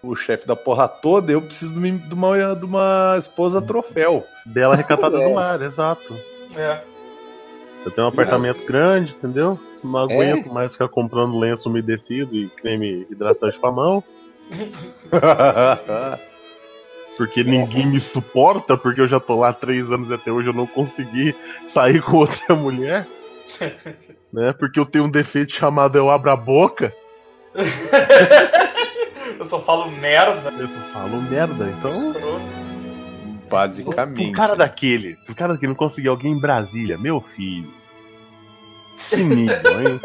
o chefe da porra toda, eu preciso de uma, de uma, esposa troféu. Bela recatada É. do lar, exato. É. Eu tenho um apartamento grande, entendeu? Não É. aguento mais ficar comprando lenço umedecido e creme hidratante pra mão. Porque ninguém me suporta, porque eu já tô lá há três anos e até hoje eu não consegui sair com outra mulher. né? Porque eu tenho um defeito chamado eu abro a boca. Eu só falo merda. Eu só falo merda. Então, Escroto. Basicamente. um cara daquele, um cara daquele não conseguir alguém em Brasília, meu filho. Que nível, hein?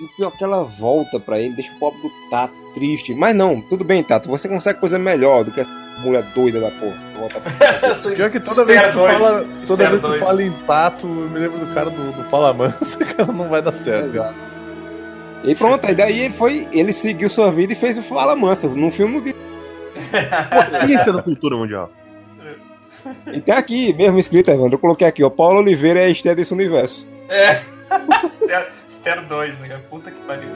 E pior que ela volta pra ele, deixa o pobre do Tato triste. Mas não, tudo bem, Tato, você consegue coisa melhor do que essa mulher doida da porra. Pior que toda vez que tu fala, toda vez que fala em tato, eu me lembro do cara do, do Fala Mansa, que não vai dar certo. Exato. E pronto, aí daí ele foi, ele seguiu sua vida e fez o Fala Mansa. Num filme diz. Potência da cultura mundial. E tem aqui, mesmo escrito, Evandro, eu coloquei aqui, ó. Paulo Oliveira é a Esther desse universo. É. Ster, Ster 2, né? Puta que pariu.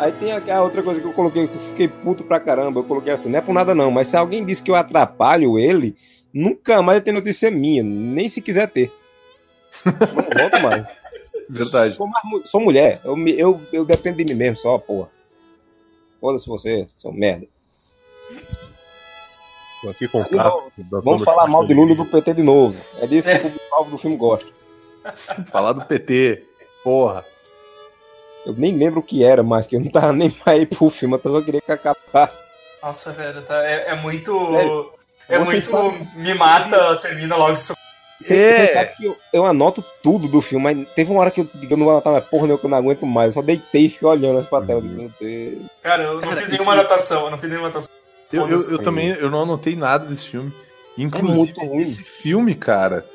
Aí tem a outra coisa que eu coloquei, que eu fiquei puto pra caramba. Eu coloquei assim, não é por nada não, mas se alguém disse que eu atrapalho ele, nunca mais tem notícia minha, nem se quiser ter. Não volto mais. Verdade. Sou, mais sou mulher, eu, eu, eu dependo de mim mesmo só, porra. Foda-se você, seu merda. Tô aqui com o Aí. Vamos falar mal de Lula do PT de novo. É disso que o público-alvo do filme gosta. Falar do PT. Porra. Eu nem lembro o que era, mas que eu não tava nem ir pro filme, eu só queria que acabasse. Nossa, velho, tá, é, é muito. Sério? É Vocês muito. sabem- Me mata, termina logo isso. Você É. você sabe que eu, eu anoto tudo do filme, mas teve uma hora que eu, eu não vou anotar mais porra, não, que eu não aguento mais. Eu só deitei e fiquei olhando as pra tela. Meu Deus. Cara, eu não Cara, fiz esse- nenhuma anotação. Eu não fiz nenhuma anotação. Eu, eu, eu também eu não anotei nada desse filme. Inclusive, muito ruim. esse filme, cara,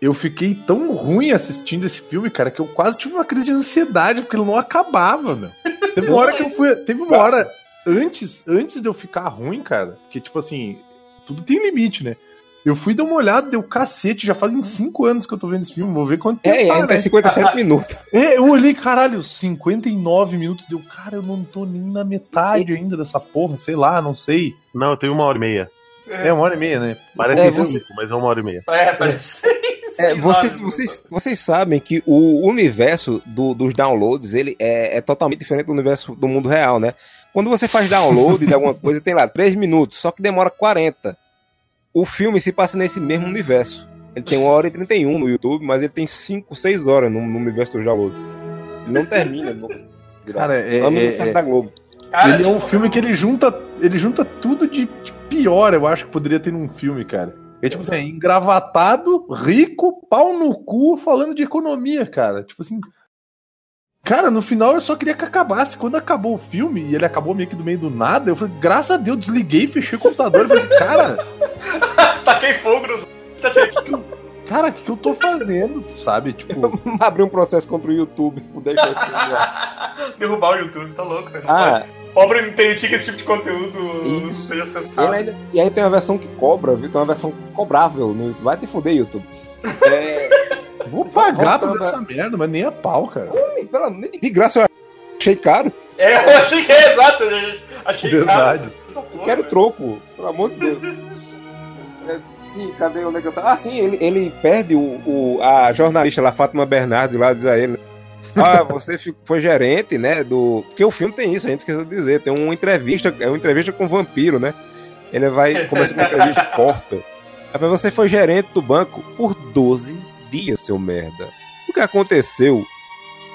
eu fiquei tão ruim assistindo esse filme, cara, que eu quase tive uma crise de ansiedade, porque ele não acabava, meu. Teve uma hora que eu fui. Teve uma hora antes, antes de eu ficar ruim, cara, porque, tipo assim, tudo tem limite, né? Eu fui dar uma olhada, deu cacete, já fazem cinco anos que eu tô vendo esse filme, vou ver quanto tempo É, e tá, né? é 57 minutos. É, eu olhei, caralho, 59 minutos, deu, cara, eu não tô nem na metade ainda dessa porra, sei lá, não sei. Não, eu tenho uma hora e meia. É uma hora e meia, né? Parece É, cinco, você- mas é uma hora e meia. É, parece. É, vocês, horas. vocês, vocês sabem que o universo do- dos downloads ele é, é totalmente diferente do universo do mundo real, né? Quando você faz download de alguma coisa, tem lá 3 minutos, só que demora 40. O filme se passa nesse mesmo universo. Ele tem 1 hora e 31 no YouTube, mas ele tem 5, 6 horas no, no universo dos downloads. Ele não termina. no- Cara, é- é- é- da Globo. Cara, ele é um tipo, filme que ele junta, ele junta tudo de, de pior, eu acho que poderia ter num filme, cara. É tipo assim, engravatado, rico, pau no cu, falando de economia, cara. Tipo assim. Cara, no final eu só queria que acabasse. Quando acabou o filme, e ele acabou meio que do meio do nada, eu falei, graças a Deus, desliguei, fechei o computador e falei assim, cara, taquei fogo no. Tá cara, o que, que eu tô fazendo? Sabe? Tipo, Abrir um processo contra o YouTube filme lá. Derrubar o YouTube, tá louco, velho. Ah, pode. Pobre não permitir que esse tipo de conteúdo Isso. seja ele acessado. ainda- e aí tem uma versão que cobra, viu? Tem uma versão cobrável no YouTube. Vai te fuder, YouTube. É, Vou pagar por essa merda, mas nem a pau, cara. Pela- De graça eu achei caro. É, eu achei que é exato. eu Achei Verdade. caro porra, Quero velho. troco, pelo amor de Deus. É, sim, cadê onde é que eu tava? Ah, sim, ele, ele perde o, o- a jornalista lá, Fátima Bernardes, lá diz a ele. Ah, você foi gerente, né? Do. Porque o filme tem isso, a gente esqueceu de dizer. Tem uma entrevista, é uma entrevista com o vampiro, né? Ele vai. Começa com uma entrevista corta. Aí você foi gerente do banco por 12 dias, seu merda. O que aconteceu?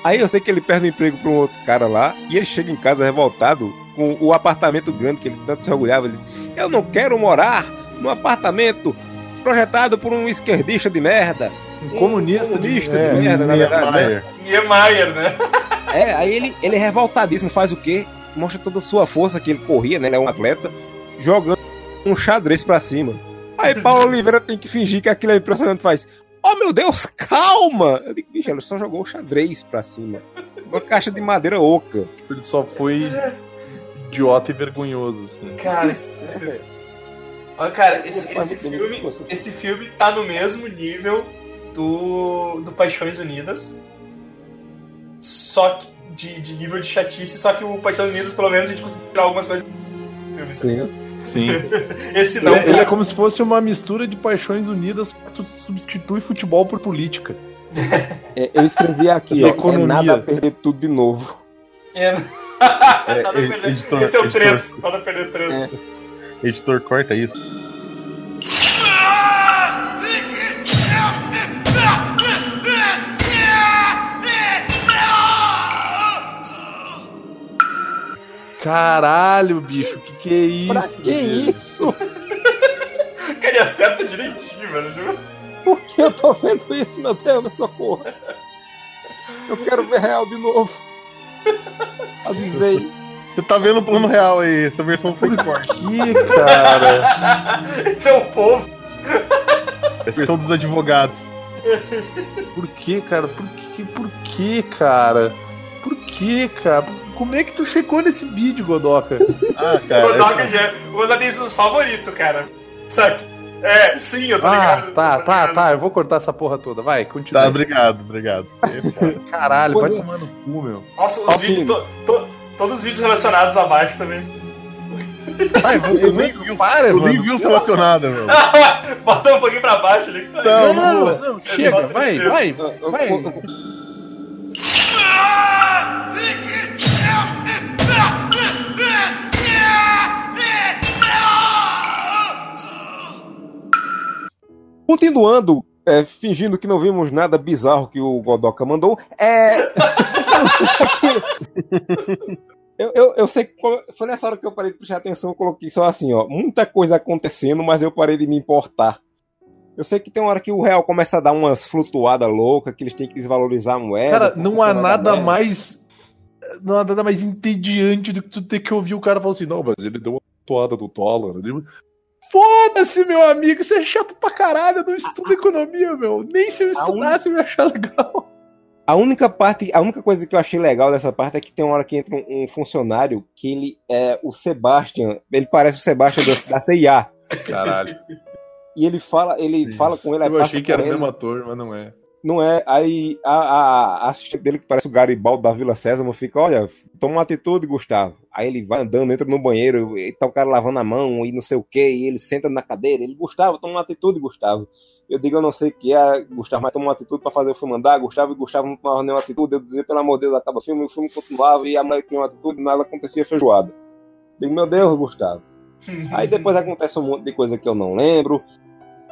Aí eu sei que ele perde o emprego pra um outro cara lá e ele chega em casa revoltado com o apartamento grande que ele tanto se orgulhava. Ele diz: Eu não quero morar num apartamento projetado por um esquerdista de merda. Um comunista, comunista de, de é, merda, na verdade. Né? Niemeyer. Né? É, aí ele, ele é revoltadíssimo, faz o quê? Mostra toda a sua força que ele corria, né? Ele é um atleta, jogando um xadrez pra cima. Aí Paulo Oliveira tem que fingir que aquilo é impressionante, faz. Oh meu Deus, calma! Eu digo, bicho, ele só jogou o xadrez pra cima. Uma caixa de madeira oca. Tipo, Ele só foi idiota e vergonhoso. Assim. Cara, esse- Olha, cara, esse, esse filme, esse filme tá no mesmo nível do, do Paixões Unidas. Só que de, de nível de chatice, só que o Paixões Unidas, pelo menos, a gente conseguiu tirar algumas coisas do filme. Sim. Sim. Esse não, ele, ele é como se fosse uma mistura de paixões unidas que tu substitui futebol por política. É, eu escrevi aqui, ó. Economia. É nada a perder tudo de novo. É. É, Nada a ed- perder. editor- Esse é o editor. 3, nada a perder 3. É. Editor, corta isso. Caralho, bicho, que que é isso? Pra que velho? isso? Cara, ele acerta direitinho, velho. Por que eu tô vendo isso, meu Deus, socorra? Eu quero ver real de novo. Avisei. Você tá vendo o plano real aí, essa versão sem corte. Que cara? Esse é o povo. Essa versão dos advogados. Por que, cara? Por que, por que, cara? Por que, cara? Como é que tu chegou nesse vídeo, Godoka? Ah, cara. Godoka essa- já. O Godoka tem seus favoritos, cara. Sabe? É, sim, eu tô Ah, ligado. tá, tô tá, ligado. tá. Eu vou cortar essa porra toda. Vai, continua. Tá, obrigado, obrigado. Caralho, vai é. tomar no cu, meu. Nossa, os Assim. vídeos. to- to- todos os vídeos relacionados abaixo também. Ai, eu, eu nem vi os, Para, eu nem mano. vi os relacionados, meu. Bota um pouquinho pra baixo ali que tá Não, Não, não, não, chega, vai, vai, vai. Continuando, é, fingindo que não vimos nada bizarro que o Godoka mandou, é. eu, eu, eu sei que foi nessa hora que eu parei de prestar atenção, eu coloquei só assim, ó. Muita coisa acontecendo, mas eu parei de me importar. Eu sei que tem uma hora que o real começa a dar umas flutuadas loucas, que eles têm que desvalorizar a moeda. Cara, não há nada mais. Não há nada mais entediante do que tu ter que ouvir o cara falar assim, não, mas ele deu uma toada do dólar. Ele- Foda-se, meu amigo, isso é chato pra caralho, eu não estudo economia, meu. Nem se eu estudasse eu ia achar legal. A única parte, a única coisa que eu achei legal dessa parte é que tem uma hora que entra um, um funcionário que ele é o Sebastian, ele parece o Sebastian da, da CIA. Caralho, E ele fala, ele Sim. fala com ele, aí eu achei que era o mesmo ator, mas não é. Não é. Aí a, a, assistente dele, que parece o Garibaldo da Vila Sésamo, fica: Olha, toma uma atitude, Gustavo. Aí ele vai andando, entra no banheiro, e tá o cara lavando a mão e não sei o que, e ele senta na cadeira. Ele, Gustavo, toma uma atitude, Gustavo. Eu digo, eu não sei o que é, Gustavo, mas toma uma atitude pra fazer o filme andar. Gustavo e Gustavo não tomavam nenhuma atitude. Eu dizia, pelo amor de Deus, acaba o filme, o filme continuava e a mulher tinha uma atitude, nada acontecia feijoada. Eu digo, meu Deus, Gustavo. Aí depois acontece um monte de coisa que eu não lembro.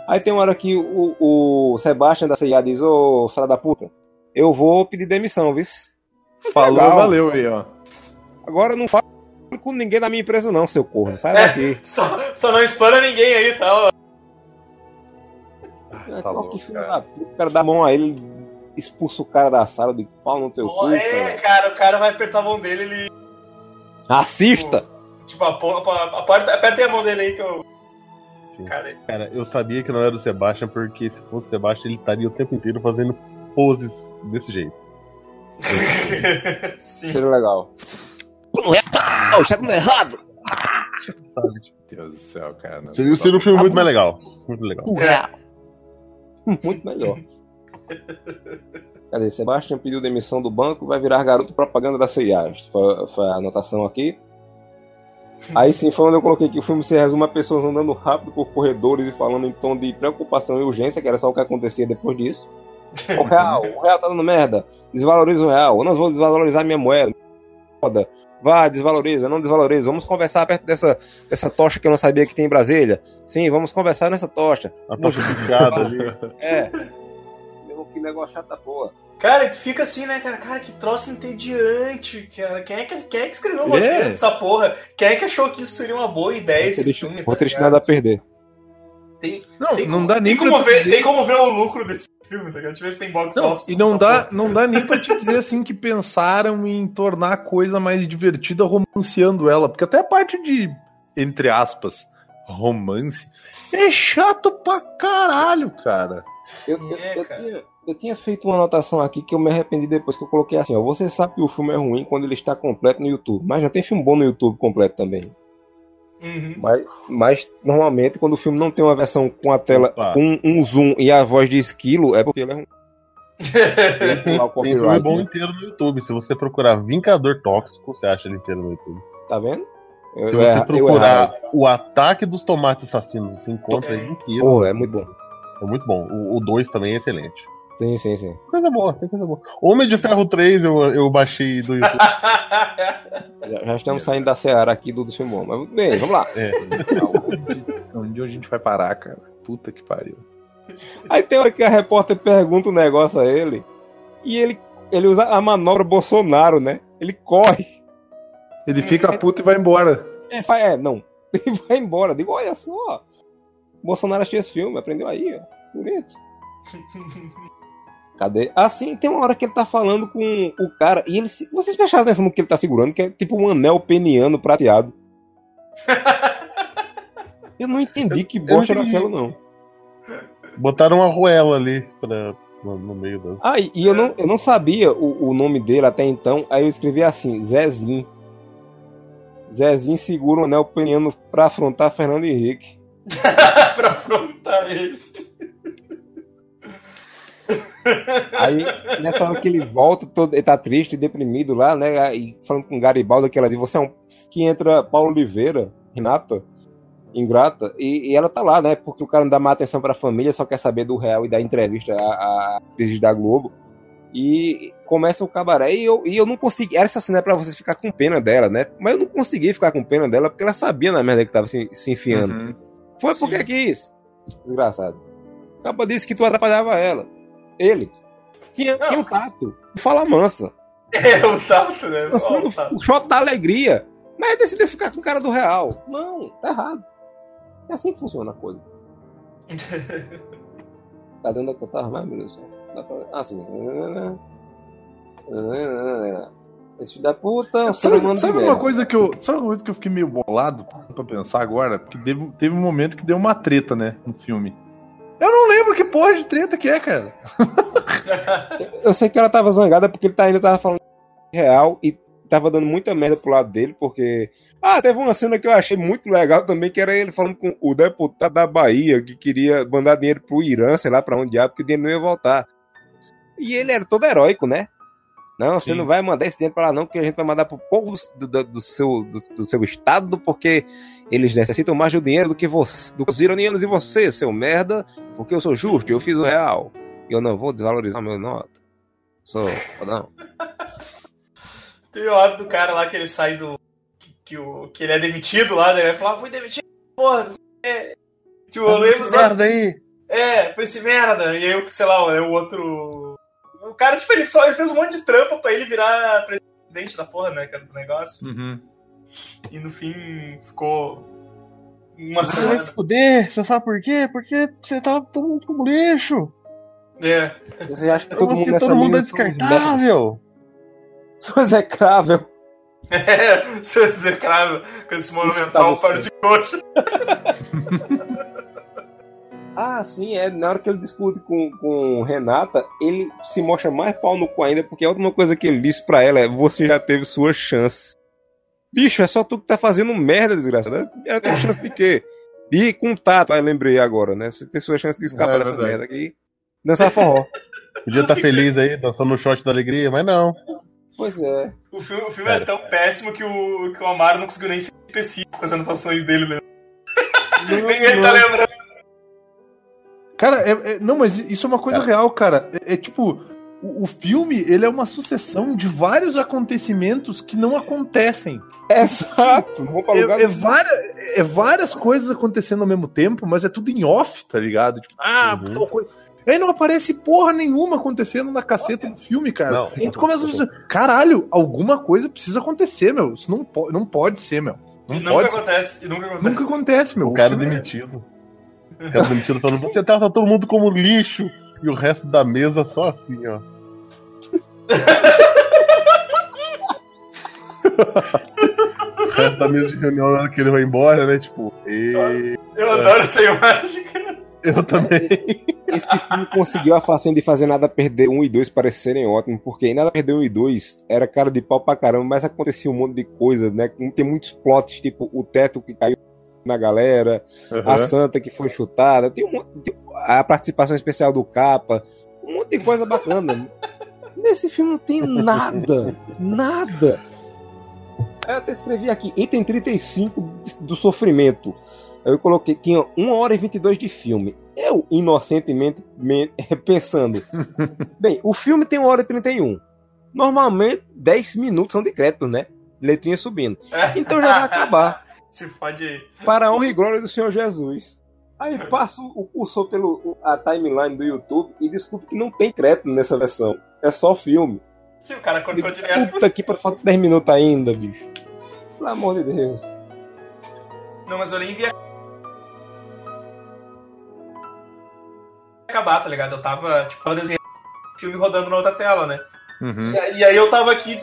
Aí tem uma hora que o, o Sebastian da CIA diz, ô filha da puta, eu vou pedir demissão, viu? Falou, Legal. valeu aí, ó. Agora não fala com ninguém da minha empresa não, seu corno. Sai É. daqui. Só, só não explana ninguém aí, tá? ó. É, Tá qual louco, que filho cara. da puta, o cara dá a mão a ele, expulsa o cara da sala de pau no teu cu. É, cara. cara, o cara vai apertar a mão dele, ele. Assista! Tipo, apo- aperta, aperta a mão dele aí que eu. Cara, Cara, eu sabia que não era o Sebastian, porque se fosse o Sebastian, ele estaria o tempo inteiro fazendo poses desse jeito. sim. Seria legal. Não é tal, isso é tudo errado. Sabe? Deus do céu, cara. Seria, seria um filme muito mais legal. Muito legal. É. Muito melhor. Cadê? Sebastian pediu demissão do banco, vai virar garoto propaganda da CIA. Foi, foi a anotação aqui. Aí sim foi onde eu coloquei que o filme se resume a pessoas andando rápido por corredores e falando em tom de preocupação e urgência, que era só o que acontecia depois disso. O real, o real tá dando merda. Desvaloriza o real. Eu não vou desvalorizar minha moeda. Vá, desvaloriza, não desvaloriza. Vamos conversar perto dessa, dessa tocha que eu não sabia que tem em Brasília. Sim, vamos conversar nessa tocha. A tocha picada ali. É. Que negócio porra. Cara, e tu fica assim, né, cara? Cara, que troço entediante, cara. Quem é que, quem é que escreveu o É. dessa porra? Quem é que achou que isso seria uma boa ideia, esse Roteirista filme? tá roteirista ligado? nada a perder. Tem, Não, tem não como- dá nem tem pra como, ver, dizer- tem como ver o lucro desse filme, tá ligado? Deixa eu ver se tem box Não, office. e não dá, porra. não dá nem pra te dizer assim que pensaram em tornar a coisa mais divertida romanceando ela, porque até a parte de, entre aspas, romance é chato pra caralho, cara. Eu, eu- É, eu cara. tinha, eu tinha feito uma anotação aqui que eu me arrependi depois que eu coloquei assim, ó. Você sabe que o filme é ruim quando ele está completo no YouTube. Mas já tem filme bom no YouTube completo também. Uhum. Mas, mas normalmente quando o filme não tem uma versão com a tela com um zoom e a voz de esquilo, é porque ele é ruim. Tem, tem filme bom né? inteiro no YouTube. Se você procurar Vingador Tóxico, você acha ele inteiro no YouTube. Tá vendo? Eu- Se você eu procurar o ataque dos tomates assassinos, você encontra ele inteiro. Pô, é muito bom. É muito bom. O 2 também é excelente. Sim, sim, sim. Coisa boa, tem coisa boa. Homem de Ferro 3 eu, eu baixei do YouTube. Já, já estamos saindo da seara aqui do, do filme bom. Mas bem, vamos lá. Onde a gente vai parar, cara? Puta que pariu. Aí tem hora que a repórter pergunta um negócio a ele. E ele, ele usa a manobra Bolsonaro, né? Ele corre. Ele fica puto e vai embora. É, é não. Ele vai embora. Digo, olha só. Bolsonaro assistiu esse filme, aprendeu aí, ó. Bonito. Cadê? Assim, tem uma hora que ele tá falando com o cara. E ele. se- Vocês prestaram atenção no que ele tá segurando? Que é tipo um anel peniano prateado. Eu não entendi que bosta era aquela, não. Botaram uma arruela ali pra, no, no meio das. Ah, e eu não, eu não sabia o, o nome dele até então. Aí eu escrevi assim, Zezinho. Zezinho segura o anel peniano pra afrontar Fernando Henrique. pra afrontar isso. Aí, nessa hora que ele volta, todo, ele tá triste, deprimido lá, né? E falando com Garibaldo, que ela diz, você é um. Que entra Paulo Oliveira, Renata, ingrata, e, e ela tá lá, né? Porque o cara não dá mais atenção pra família, só quer saber do real e da entrevista a atriz da Globo. E começa o cabaré e eu, e eu não consegui. Era essa cena pra você ficar com pena dela, né? Mas eu não consegui ficar com pena dela porque ela sabia na merda que tava se, se enfiando. Uhum. Foi Sim. porque quis. Desgraçado. Acaba disse que tu atrapalhava ela. Ele. Tinha, Não. tinha um tato. Fala mansa. É, o Tato, né? Ó, fomos o Tato. o shot da alegria. Mas decidiu ficar com o cara do real. Não, tá errado. É assim que funciona a coisa. Cadê onde é que eu tava? Vai, meu Deus. Dá pra... Ah, sim. Esse filho da puta, é Sabe, sabe uma coisa que eu. Sabe uma coisa que eu fiquei meio bolado pra pensar agora? Porque teve, teve um momento que deu uma treta, né? No filme. Eu não lembro que porra de treta que é, cara. Eu sei que ela tava zangada porque ele tá, ainda tava falando real e tava dando muita merda pro lado dele, porque. Ah, teve uma cena que eu achei muito legal também, que era ele falando com o deputado da Bahia, que queria mandar dinheiro pro Irã, sei lá pra onde diabo, porque o dinheiro não ia voltar. E ele era todo heróico, né? Não, você Sim. não vai mandar esse dinheiro pra lá, não, porque a gente vai mandar pro povo do, do- do seu, do, do seu estado, porque eles necessitam mais do dinheiro do que você, do que os iranianos e você, seu merda, porque eu sou justo, eu fiz o real. E eu não vou desvalorizar meu nota. Sou fodão. Tem a hora do cara lá que ele sai do. Que, que o, que ele é demitido lá, né? Ele vai falar, fui demitido, porra, não sei o quê. Tipo, eu lembro Essa só. merda aí! É, foi esse merda. E aí, o- sei lá, é o outro. O cara, tipo, ele, só, ele fez um monte de trampa pra ele virar presidente da porra, né, cara, do negócio. Uhum. E no fim ficou. Uma Você vai semana. se fuder, você sabe por quê? Porque você tá todo mundo como lixo. É. Você acha que todo mundo você, todo mundo é descartável. Sou execrável. É, seu execrável com esse monumental Tá par de coxa. Ah, sim, é. Na hora que ele discute com, com Renata, ele se mostra mais pau no cu ainda, porque a última coisa que ele disse pra ela é: Você já teve sua chance. Bicho, é só tu que tá fazendo merda, desgraçado. Ela tem chance de quê? E com tato, aí lembrei agora, né? Você tem sua chance de escapar É dessa merda aqui. Dançar forró. Podia estar feliz aí, dançando no shot da alegria, mas não. Pois é. O filme, o filme é tão péssimo que o, que o Amaro não conseguiu nem ser específico com as anotações dele, né? Nem ele tá lembrando. Cara, é- é- não, mas isso é uma coisa real, cara. É, é tipo, o, o filme, ele é uma sucessão de vários acontecimentos que não acontecem. Exato. Vamos pra lugar É, é, várias, é várias coisas acontecendo ao mesmo tempo, mas é tudo em off, tá ligado? Tipo, ah, Uhum. tal coisa. Aí não aparece porra nenhuma acontecendo na caceta do filme, cara. Não. E tu começa a dizer, caralho, alguma coisa precisa acontecer, meu. Isso não, po não pode ser, meu. Não E nunca pode ser. acontece. E nunca acontece. Nunca acontece, meu. O cara filme é- demitido. O cara demitido falando, você trata todo mundo como lixo. E o resto da mesa só assim, ó. o resto da mesa de reunião na hora que ele vai embora, né? Tipo, e... Eu adoro essa imagem, cara. eu também. Esse filme conseguiu a façanha de fazer nada perder 1 e 2 parecerem ótimos, porque em nada perder 1 e 2 era cara de pau pra caramba, mas acontecia um monte de coisa, né? Tem muitos plots, tipo o teto que caiu na galera, a Aham. santa que foi chutada, tem um monte de- a participação especial do Capa, um monte de coisa bacana. Nesse filme não tem nada, nada. Eu até escrevi aqui, item 35 do sofrimento. Eu coloquei, tinha 1 hora e 22 de filme. Eu, inocentemente, me- pensando, bem, o filme tem 1 hora e 31. Normalmente, 10 minutos são de crédito, né? Letrinha subindo. Então já vai acabar. Se fode aí. Para a honra e glória do Senhor Jesus. Aí passo o cursor pelo a timeline do YouTube e desculpe que não tem crédito nessa versão. É só filme. Se o cara cortou direto. Puta que falta 10 minutos ainda, bicho. Pelo amor de Deus. Não, mas eu nem vi acabar, tá ligado? Eu tava, tipo, desenhando filme rodando na outra tela, né? Uhum. E, aí- eu tava aqui,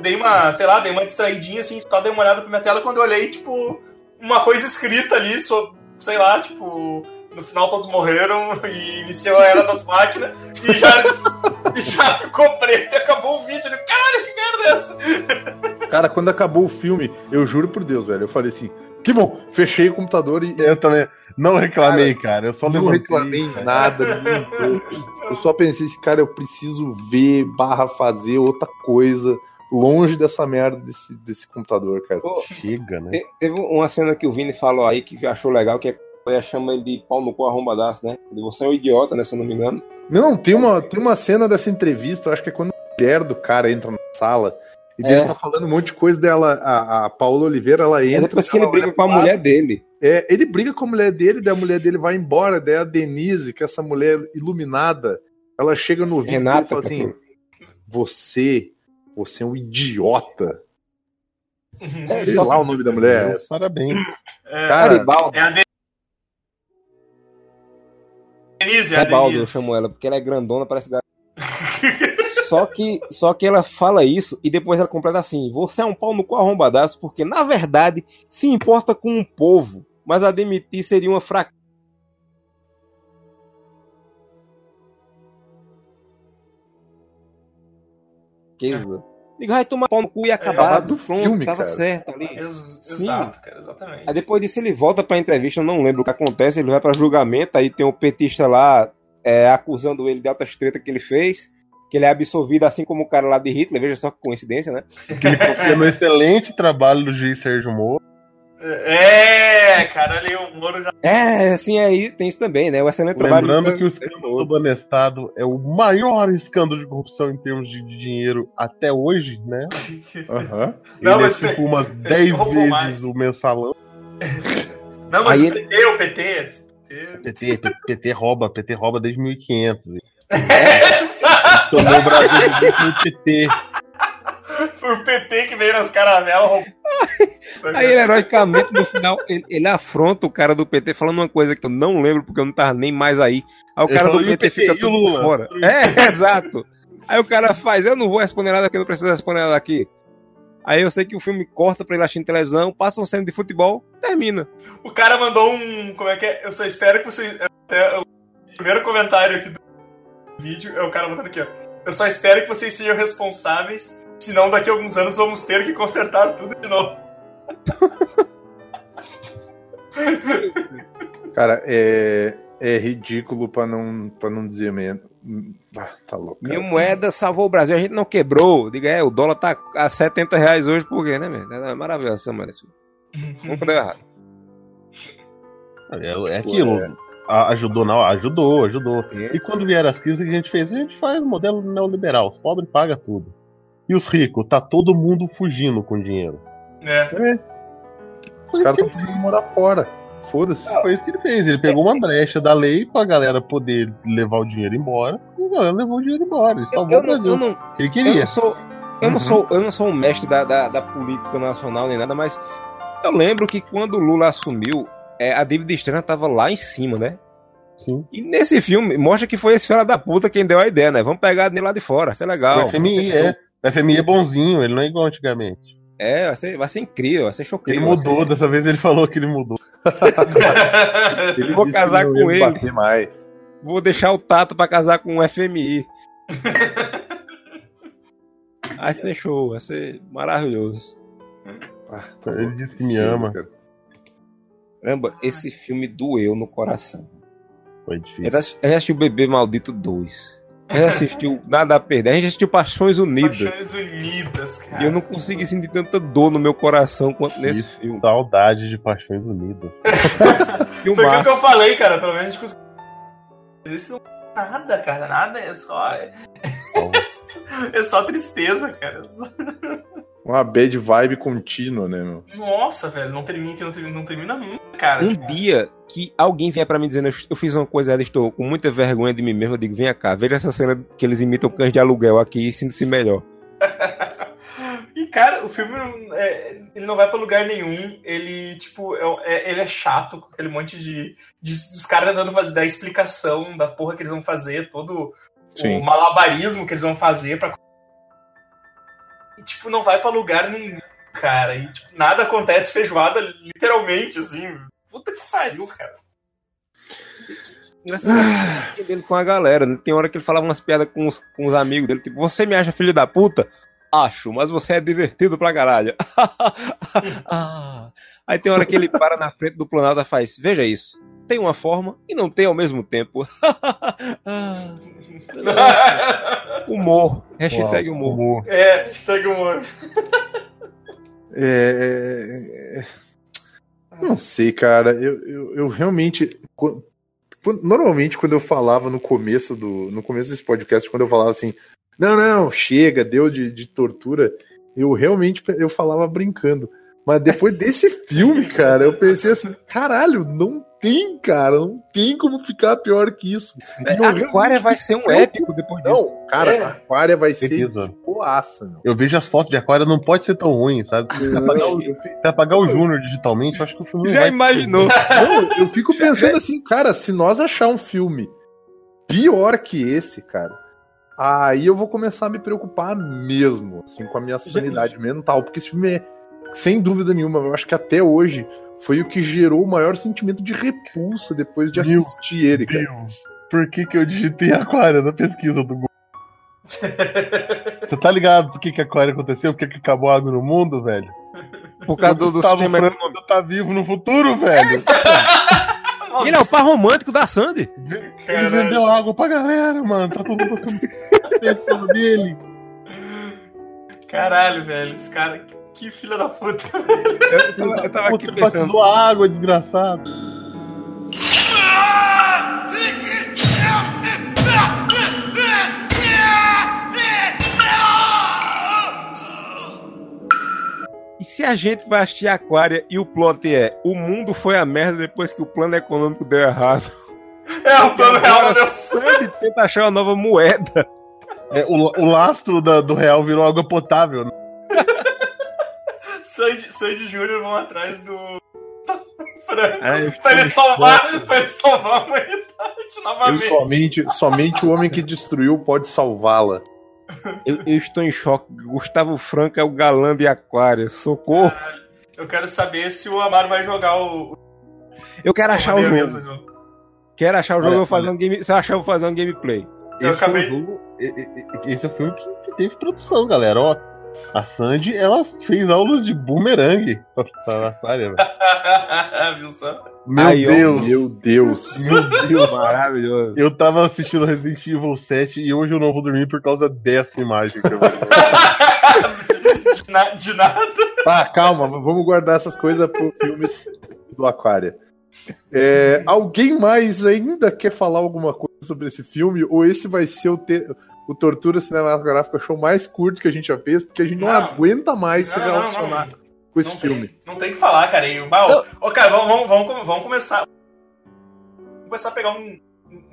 dei uma, sei lá, dei uma distraidinha, assim, só dei uma olhada pra minha tela quando eu olhei, tipo, uma coisa escrita ali, so... sei lá, tipo, no final todos morreram e iniciou a era das máquinas e já, e já ficou preto e acabou o vídeo. Eu, Caralho, que merda é essa? Cara, quando acabou o filme, eu juro por Deus, velho, eu falei assim, que bom, fechei o computador e Eu também não reclamei, cara. Eu só não levantei. reclamei nada. um pouco. Eu só pensei assim, cara, eu preciso ver barra fazer outra coisa longe dessa merda desse, desse computador, cara. Chega, né? Te- Teve uma cena que o Vini falou aí que achou legal, que é chama ele de pau no cu arrombadaço, né? Você é um idiota, né? Se eu não me engano. Não, tem uma, tem uma cena dessa entrevista, eu acho que é quando a mulher do cara entra na sala e É. ele tá falando um monte de coisa dela. A, a Paola Oliveira, ela É entra. depois que ele briga com a mulher dele. É, ele briga com a mulher dele, daí a mulher dele vai embora, daí a Denise, que é essa mulher iluminada, ela chega no vídeo e Renata, fala assim: Você, você é um idiota. É, Sei só lá o nome da mulher. Parabéns. É, Cara, é a Denise, é a Garibaldo, eu Denise. chamo ela, porque ela é grandona, parece Só que, só que ela fala isso e depois ela completa assim: você é um pau no cu arrombadaço, porque na verdade se importa com um povo, mas admitir seria uma fraqueza. Digo, vai tomar pau no cu e acabar acabar do Pronto, filme, tava cara. certo ali. Ex-. Exato, cara, exatamente. Aí depois disso ele volta pra entrevista, eu não lembro o que acontece, ele vai pra julgamento, aí tem o petista lá é, acusando ele de altas tretas que ele fez, que ele é absolvido assim como o cara lá de Hitler, veja só que coincidência, né? Que ele confia no excelente trabalho do juiz Sérgio Moro. É, cara, ali o Moro já. É, assim, aí tem isso também, né? O excelente trabalho Lembrando do- que o escândalo do Banestado é o maior escândalo de corrupção em termos de dinheiro até hoje, né? Aham. Não, Ele mas é tipo umas 10 roubou vezes mais. o mensalão. Não, mas Aí o PT, o PT. PT. PT, PT rouba, PT rouba desde 1500. Exato. Tomou o Brasil de vez com o PT. Foi o PT que veio nas caramelas roubou. Aí ele, heroicamente, no final, ele, ele afronta o cara do PT falando uma coisa que eu não lembro porque eu não tava nem mais aí. Aí o cara do falou, "E o PT PT, fica tudo Lula?" fora. É, exato. Aí o cara faz, eu não vou responder nada porque eu não preciso responder nada aqui. Aí eu sei que o filme corta pra ele assistir televisão, passa uma cena de futebol, termina. O cara mandou um. Como é que é? Eu só espero que você. até o primeiro comentário aqui do vídeo é o cara botando aqui, ó. Eu só espero que vocês sejam responsáveis, senão daqui a alguns anos vamos ter que consertar tudo de novo. Cara, é, é ridículo pra não, pra não dizer menos. Ah, tá louco. Minha moeda salvou o Brasil, a gente não quebrou. Diga, é, o dólar tá a 70 reais hoje, por quê, né, meu? É maravilhoso essa moeda. Nunca deu errado. É, é aquilo. A- Ajudou, não, ajudou, ajudou. E quando vieram as crises, o que a gente fez? A gente faz o modelo neoliberal. Os pobres pagam tudo. E os ricos? Tá todo mundo fugindo com dinheiro. É. Os caras estão querendo morar fora. Foda-se. Foi isso que ele fez. Ele pegou uma brecha da lei pra galera poder levar o dinheiro embora. E a galera levou o dinheiro embora. Ele salvou Eu o não, Brasil. eu não, Ele eu queria. não sou. Eu não, Uhum. sou, eu não sou um mestre da, da, da política nacional nem nada, mas eu lembro que quando o Lula assumiu, é, a dívida externa tava lá em cima, né? Sim. E nesse filme mostra que foi esse filho da puta quem deu a ideia, né? Vamos pegar dinheiro lá de fora, isso é legal. O FMI é. O FMI é bonzinho, ele não é igual antigamente. É, vai ser, vai ser incrível, vai ser Ele chocante. mudou, dessa vez ele falou que ele mudou. Ele vou casar com ele. mais. Vou deixar o Tato pra casar com o FMI. Vai ser show, vai ser maravilhoso. Ah, tá Ele disse que me Tristeza, ama. cara. Caramba, esse filme doeu no coração. Foi difícil. a gente assistiu Bebê Maldito 2. A gente assistiu Nada a Perder. A gente assistiu Paixões Unidas. Paixões Unidas, cara. E eu não consegui sentir tanta dor no meu coração quanto nesse Isso. filme. Saudade de Paixões Unidas. Foi aquilo que eu falei, cara. Pelo menos a gente conseguiu. Esse não é nada, cara. Nada. É só. É, é só tristeza, cara. É só- Uma bad vibe contínua, né, meu? Nossa, velho. Não termina que não termina, não termina nunca, cara. Um dia que alguém vier pra mim dizendo eu- fiz uma coisa errada, estou com muita vergonha de mim mesmo, eu digo, vem cá, veja essa cena que eles imitam cães de aluguel aqui e sinta-se melhor. E, cara, o filme é, ele não vai pra lugar nenhum. Ele, tipo, é, é- ele é chato com aquele monte de. de os caras tentando fazer, dar explicação da porra que eles vão fazer, todo Sim. o malabarismo que eles vão fazer pra. E, tipo, não vai pra lugar nenhum, cara. E, tipo, nada acontece feijoada, literalmente, assim. Puta que pariu, cara. Engraçado dele com a galera. né? Tem hora que ele falava umas piadas com os, com os amigos dele, tipo, você me acha filho da puta? Acho, mas você é divertido pra caralho. Ah. Aí tem hora que ele para na frente do Planalto e faz, veja isso. Tem uma forma e não tem ao mesmo tempo. Ah. humor. Hashtag humor. Humor. é, hashtag humor. É, é, é, Não sei, cara. Eu, eu, eu realmente. Normalmente, quando eu falava no começo do. No começo desse podcast, quando eu falava assim, não, não, chega, deu de, de tortura, eu realmente eu falava brincando. Mas depois desse filme, cara, eu pensei assim, caralho, não tem, cara, não tem como ficar pior que isso. E É, Aquária vai ser um épico depois disso. Não, cara, É. a Aquária vai ser Certeza. boaça, meu. Eu vejo as fotos de Aquária, não pode ser tão ruim, sabe? Se apagar o, se apagar o Júnior digitalmente, eu acho que o filme Já vai imaginou? Não, eu fico pensando assim, cara, se nós achar um filme pior que esse, cara, aí eu vou começar a me preocupar mesmo, assim, com a minha sanidade mental, porque esse filme é, sem dúvida nenhuma, eu acho que até hoje foi o que gerou o maior sentimento de repulsa depois de Meu assistir ele, cara. Deus, por que, que eu digitei Aquária na pesquisa do Google? Você tá ligado por que, que Aquária aconteceu? Por que, que acabou a água no mundo, velho? Por causa do, do Gustavo sistema Franco tá vivo no futuro, velho. Ele é o par romântico da Sandy. Ele Caralho. vendeu água pra galera, mano. Tá todo mundo passando tempo dele. Caralho, velho. Esse cara, que filha da puta. Eu tava, eu tava aqui Puta, pensando. batizou água, desgraçado. E se a gente vai assistir Aquária e o plot é o mundo foi a merda depois que o plano econômico deu errado? É, o plano real deu. Sandy tenta achar uma nova moeda. É, o, o lastro da- do real virou água potável. né? Sandy, Sandy Júnior vão atrás do. Franco. Eu pra ele salvar, pra ele salvar a humanidade novamente. Somente, somente o homem que destruiu pode salvá-la. Eu, eu estou em choque. Gustavo Franco é o galã de Aquária. Socorro. Eu quero saber se o Amaro vai jogar o. Eu quero achar o jogo. mesmo, jogo. Quero achar o jogo Olha, eu vou fazer um game. Se eu achar, eu vou fazer um gameplay. Eu Esse, foi acabei- o jogo, e- e- e- esse é o filme que teve produção, galera. Ó, a Sandy, ela fez aulas de boomerang pra pra Aquária, velho. Viu só? Meu ó, Deus! Meu Deus. Meu Deus! Maravilhoso. Eu tava assistindo Resident Evil 7 e hoje eu não vou dormir por causa dessa imagem. que eu vi. de, na- de nada. Tá, calma, vamos guardar essas coisas pro filme do Aquária. É, alguém mais ainda quer falar alguma coisa sobre esse filme? Ou esse vai ser o, te- o Tortura Cinematográfica show mais curto que a gente já fez? Porque a gente não, Não. aguenta mais se Não, não, relacionar não. com esse Não filme. Tem, não tem o que falar, cara. E, ô, cara, vamos, vamos, vamos, vamos começar. Vamos começar a pegar um,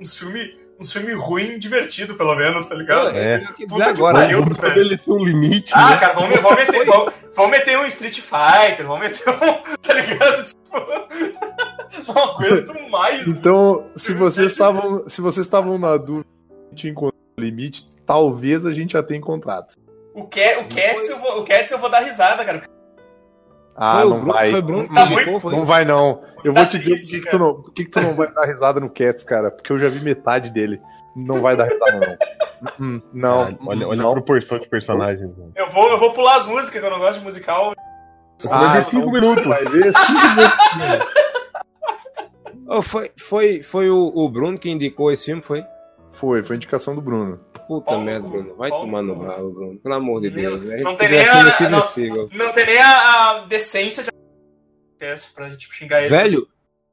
uns filmes uns filme ruim divertido, pelo menos, tá ligado? É. Queria Puta que agora. pariu. Vamos estabelecer um limite. Ah, né? cara, vamos, vamos, meter, vamos, vamos meter um Street Fighter, vamos meter um. Tá ligado? Tipo. Não aguento mais. Então, se vocês estavam, se vocês estavam na dúvida de encontrar o limite, talvez a gente já tenha encontrado. O, Ca- o, Cats, eu vou, o Cats eu vou dar risada, cara. Ah, Foi não Bruno- vai. Bruno que Tá? Não vai, não. Eu vou Tá te dizer por triste, que, que, tu não, por que, que tu não vai dar risada no Cats, cara. Porque eu já vi metade dele. Não vai dar risada, não. Hum, Não. Ah, olha olha a não. proporção de personagens. mano. Eu vou, eu vou pular as músicas, que eu não gosto de musical. Você vai ver cinco então minutos. você Vai ver cinco minutos. Oh, foi, foi, foi o, o Bruno que indicou esse filme, foi? Foi, foi indicação do Bruno. Puta Paulo merda, Bruno. Vai Paulo tomar no ralo, Bruno. Pelo amor de Deus. Gente não tem nem a- não- tem nem a, a decência de pra gente xingar ele. Velho,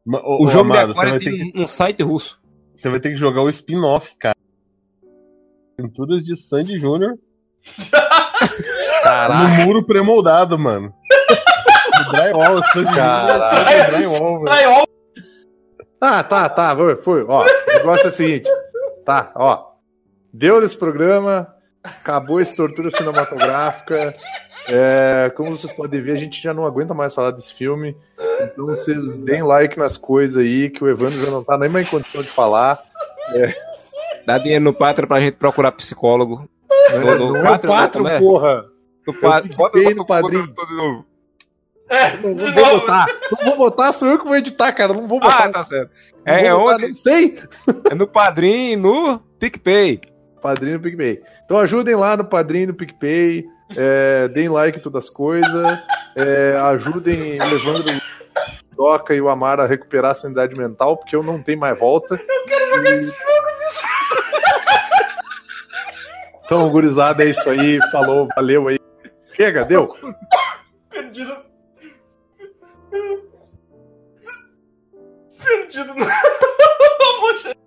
o ô, jogo Amaro, de você Aquária vai, ter tem que, um, site russo. você vai ter que jogar o spin-off, cara. Aventuras de Sandy Júnior Caraca. no muro pré-moldado, mano. No drywall, Sandy. Júnior drywall, velho. Ó, Tá, tá, tá. Foi, foi. Ó, o negócio é o seguinte. Tá, ó. Deu desse programa. Acabou esse tortura cinematográfica. É, como vocês podem ver, a gente já não aguenta mais falar desse filme. Então vocês deem like nas coisas aí, que o Evandro já não tá nem mais em condição de falar. Dá dinheiro no Pátria pra gente procurar psicólogo. Não, no não é Pátria, é? porra. No. PicPay Bota, no bota, Padrim. bota, bota de novo. É, Não, não vou novo. botar. Não vou botar, sou eu que vou editar, cara. Não vou botar. Ah, tá certo. Não É, é botar, onde? Não sei. É no Padrim e no PicPay. Padrinho no PicPay. Então ajudem lá no Padrinho no PicPay. É, deem like em todas as coisas. É, ajudem o Evandro Doca e o Amara a recuperar a sanidade mental, porque eu não tenho mais volta. Eu quero jogar esse jogo, bicho. Então, gurizada, é isso aí. Falou, valeu aí. Chega, deu. Perdido. Perdido no.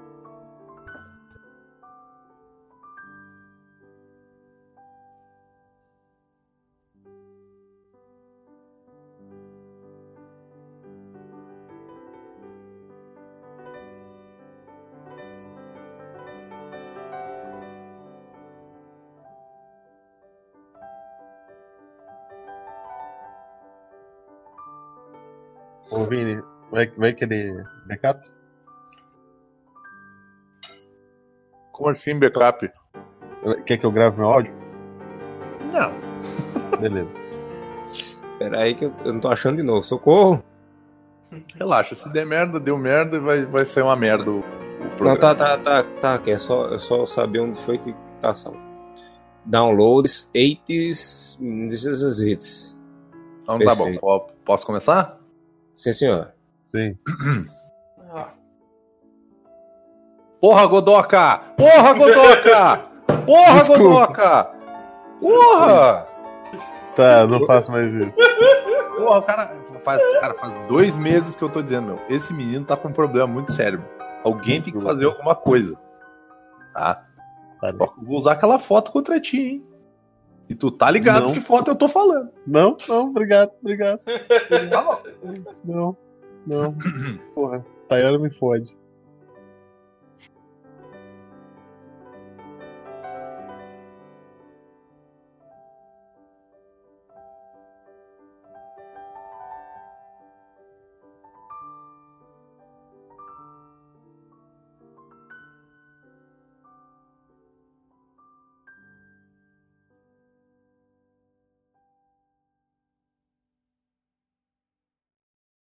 vai, vai querer backup? Como assim, backup? Quer que eu grave meu áudio? Não. Beleza. Pera aí que eu, eu não tô achando de novo. Socorro! Relaxa, se der merda, deu merda, vai, vai ser uma merda o, o Não, programa. tá, tá, tá, tá aqui. É só, é só saber onde foi que tá salvo. Downloads 80s hits. Então tá bom. Perfeito. Po- Posso começar? Sim, senhor. Sim. Ah, Porra, Godoca! Porra, Godoca! Porra, Desculpa. Godoca! Porra! Tá, não faço mais isso. Porra, o cara faz, cara, faz dois meses que eu tô dizendo, meu. Esse menino tá com um problema muito sério. meu. Alguém tem que fazer alguma coisa. Tá? Só que eu vou usar aquela foto contra ti, hein? E tu tá ligado Não. que foto eu tô falando. Não, não, obrigado, obrigado. Tá bom. Não, não. Porra, Tayana me fode.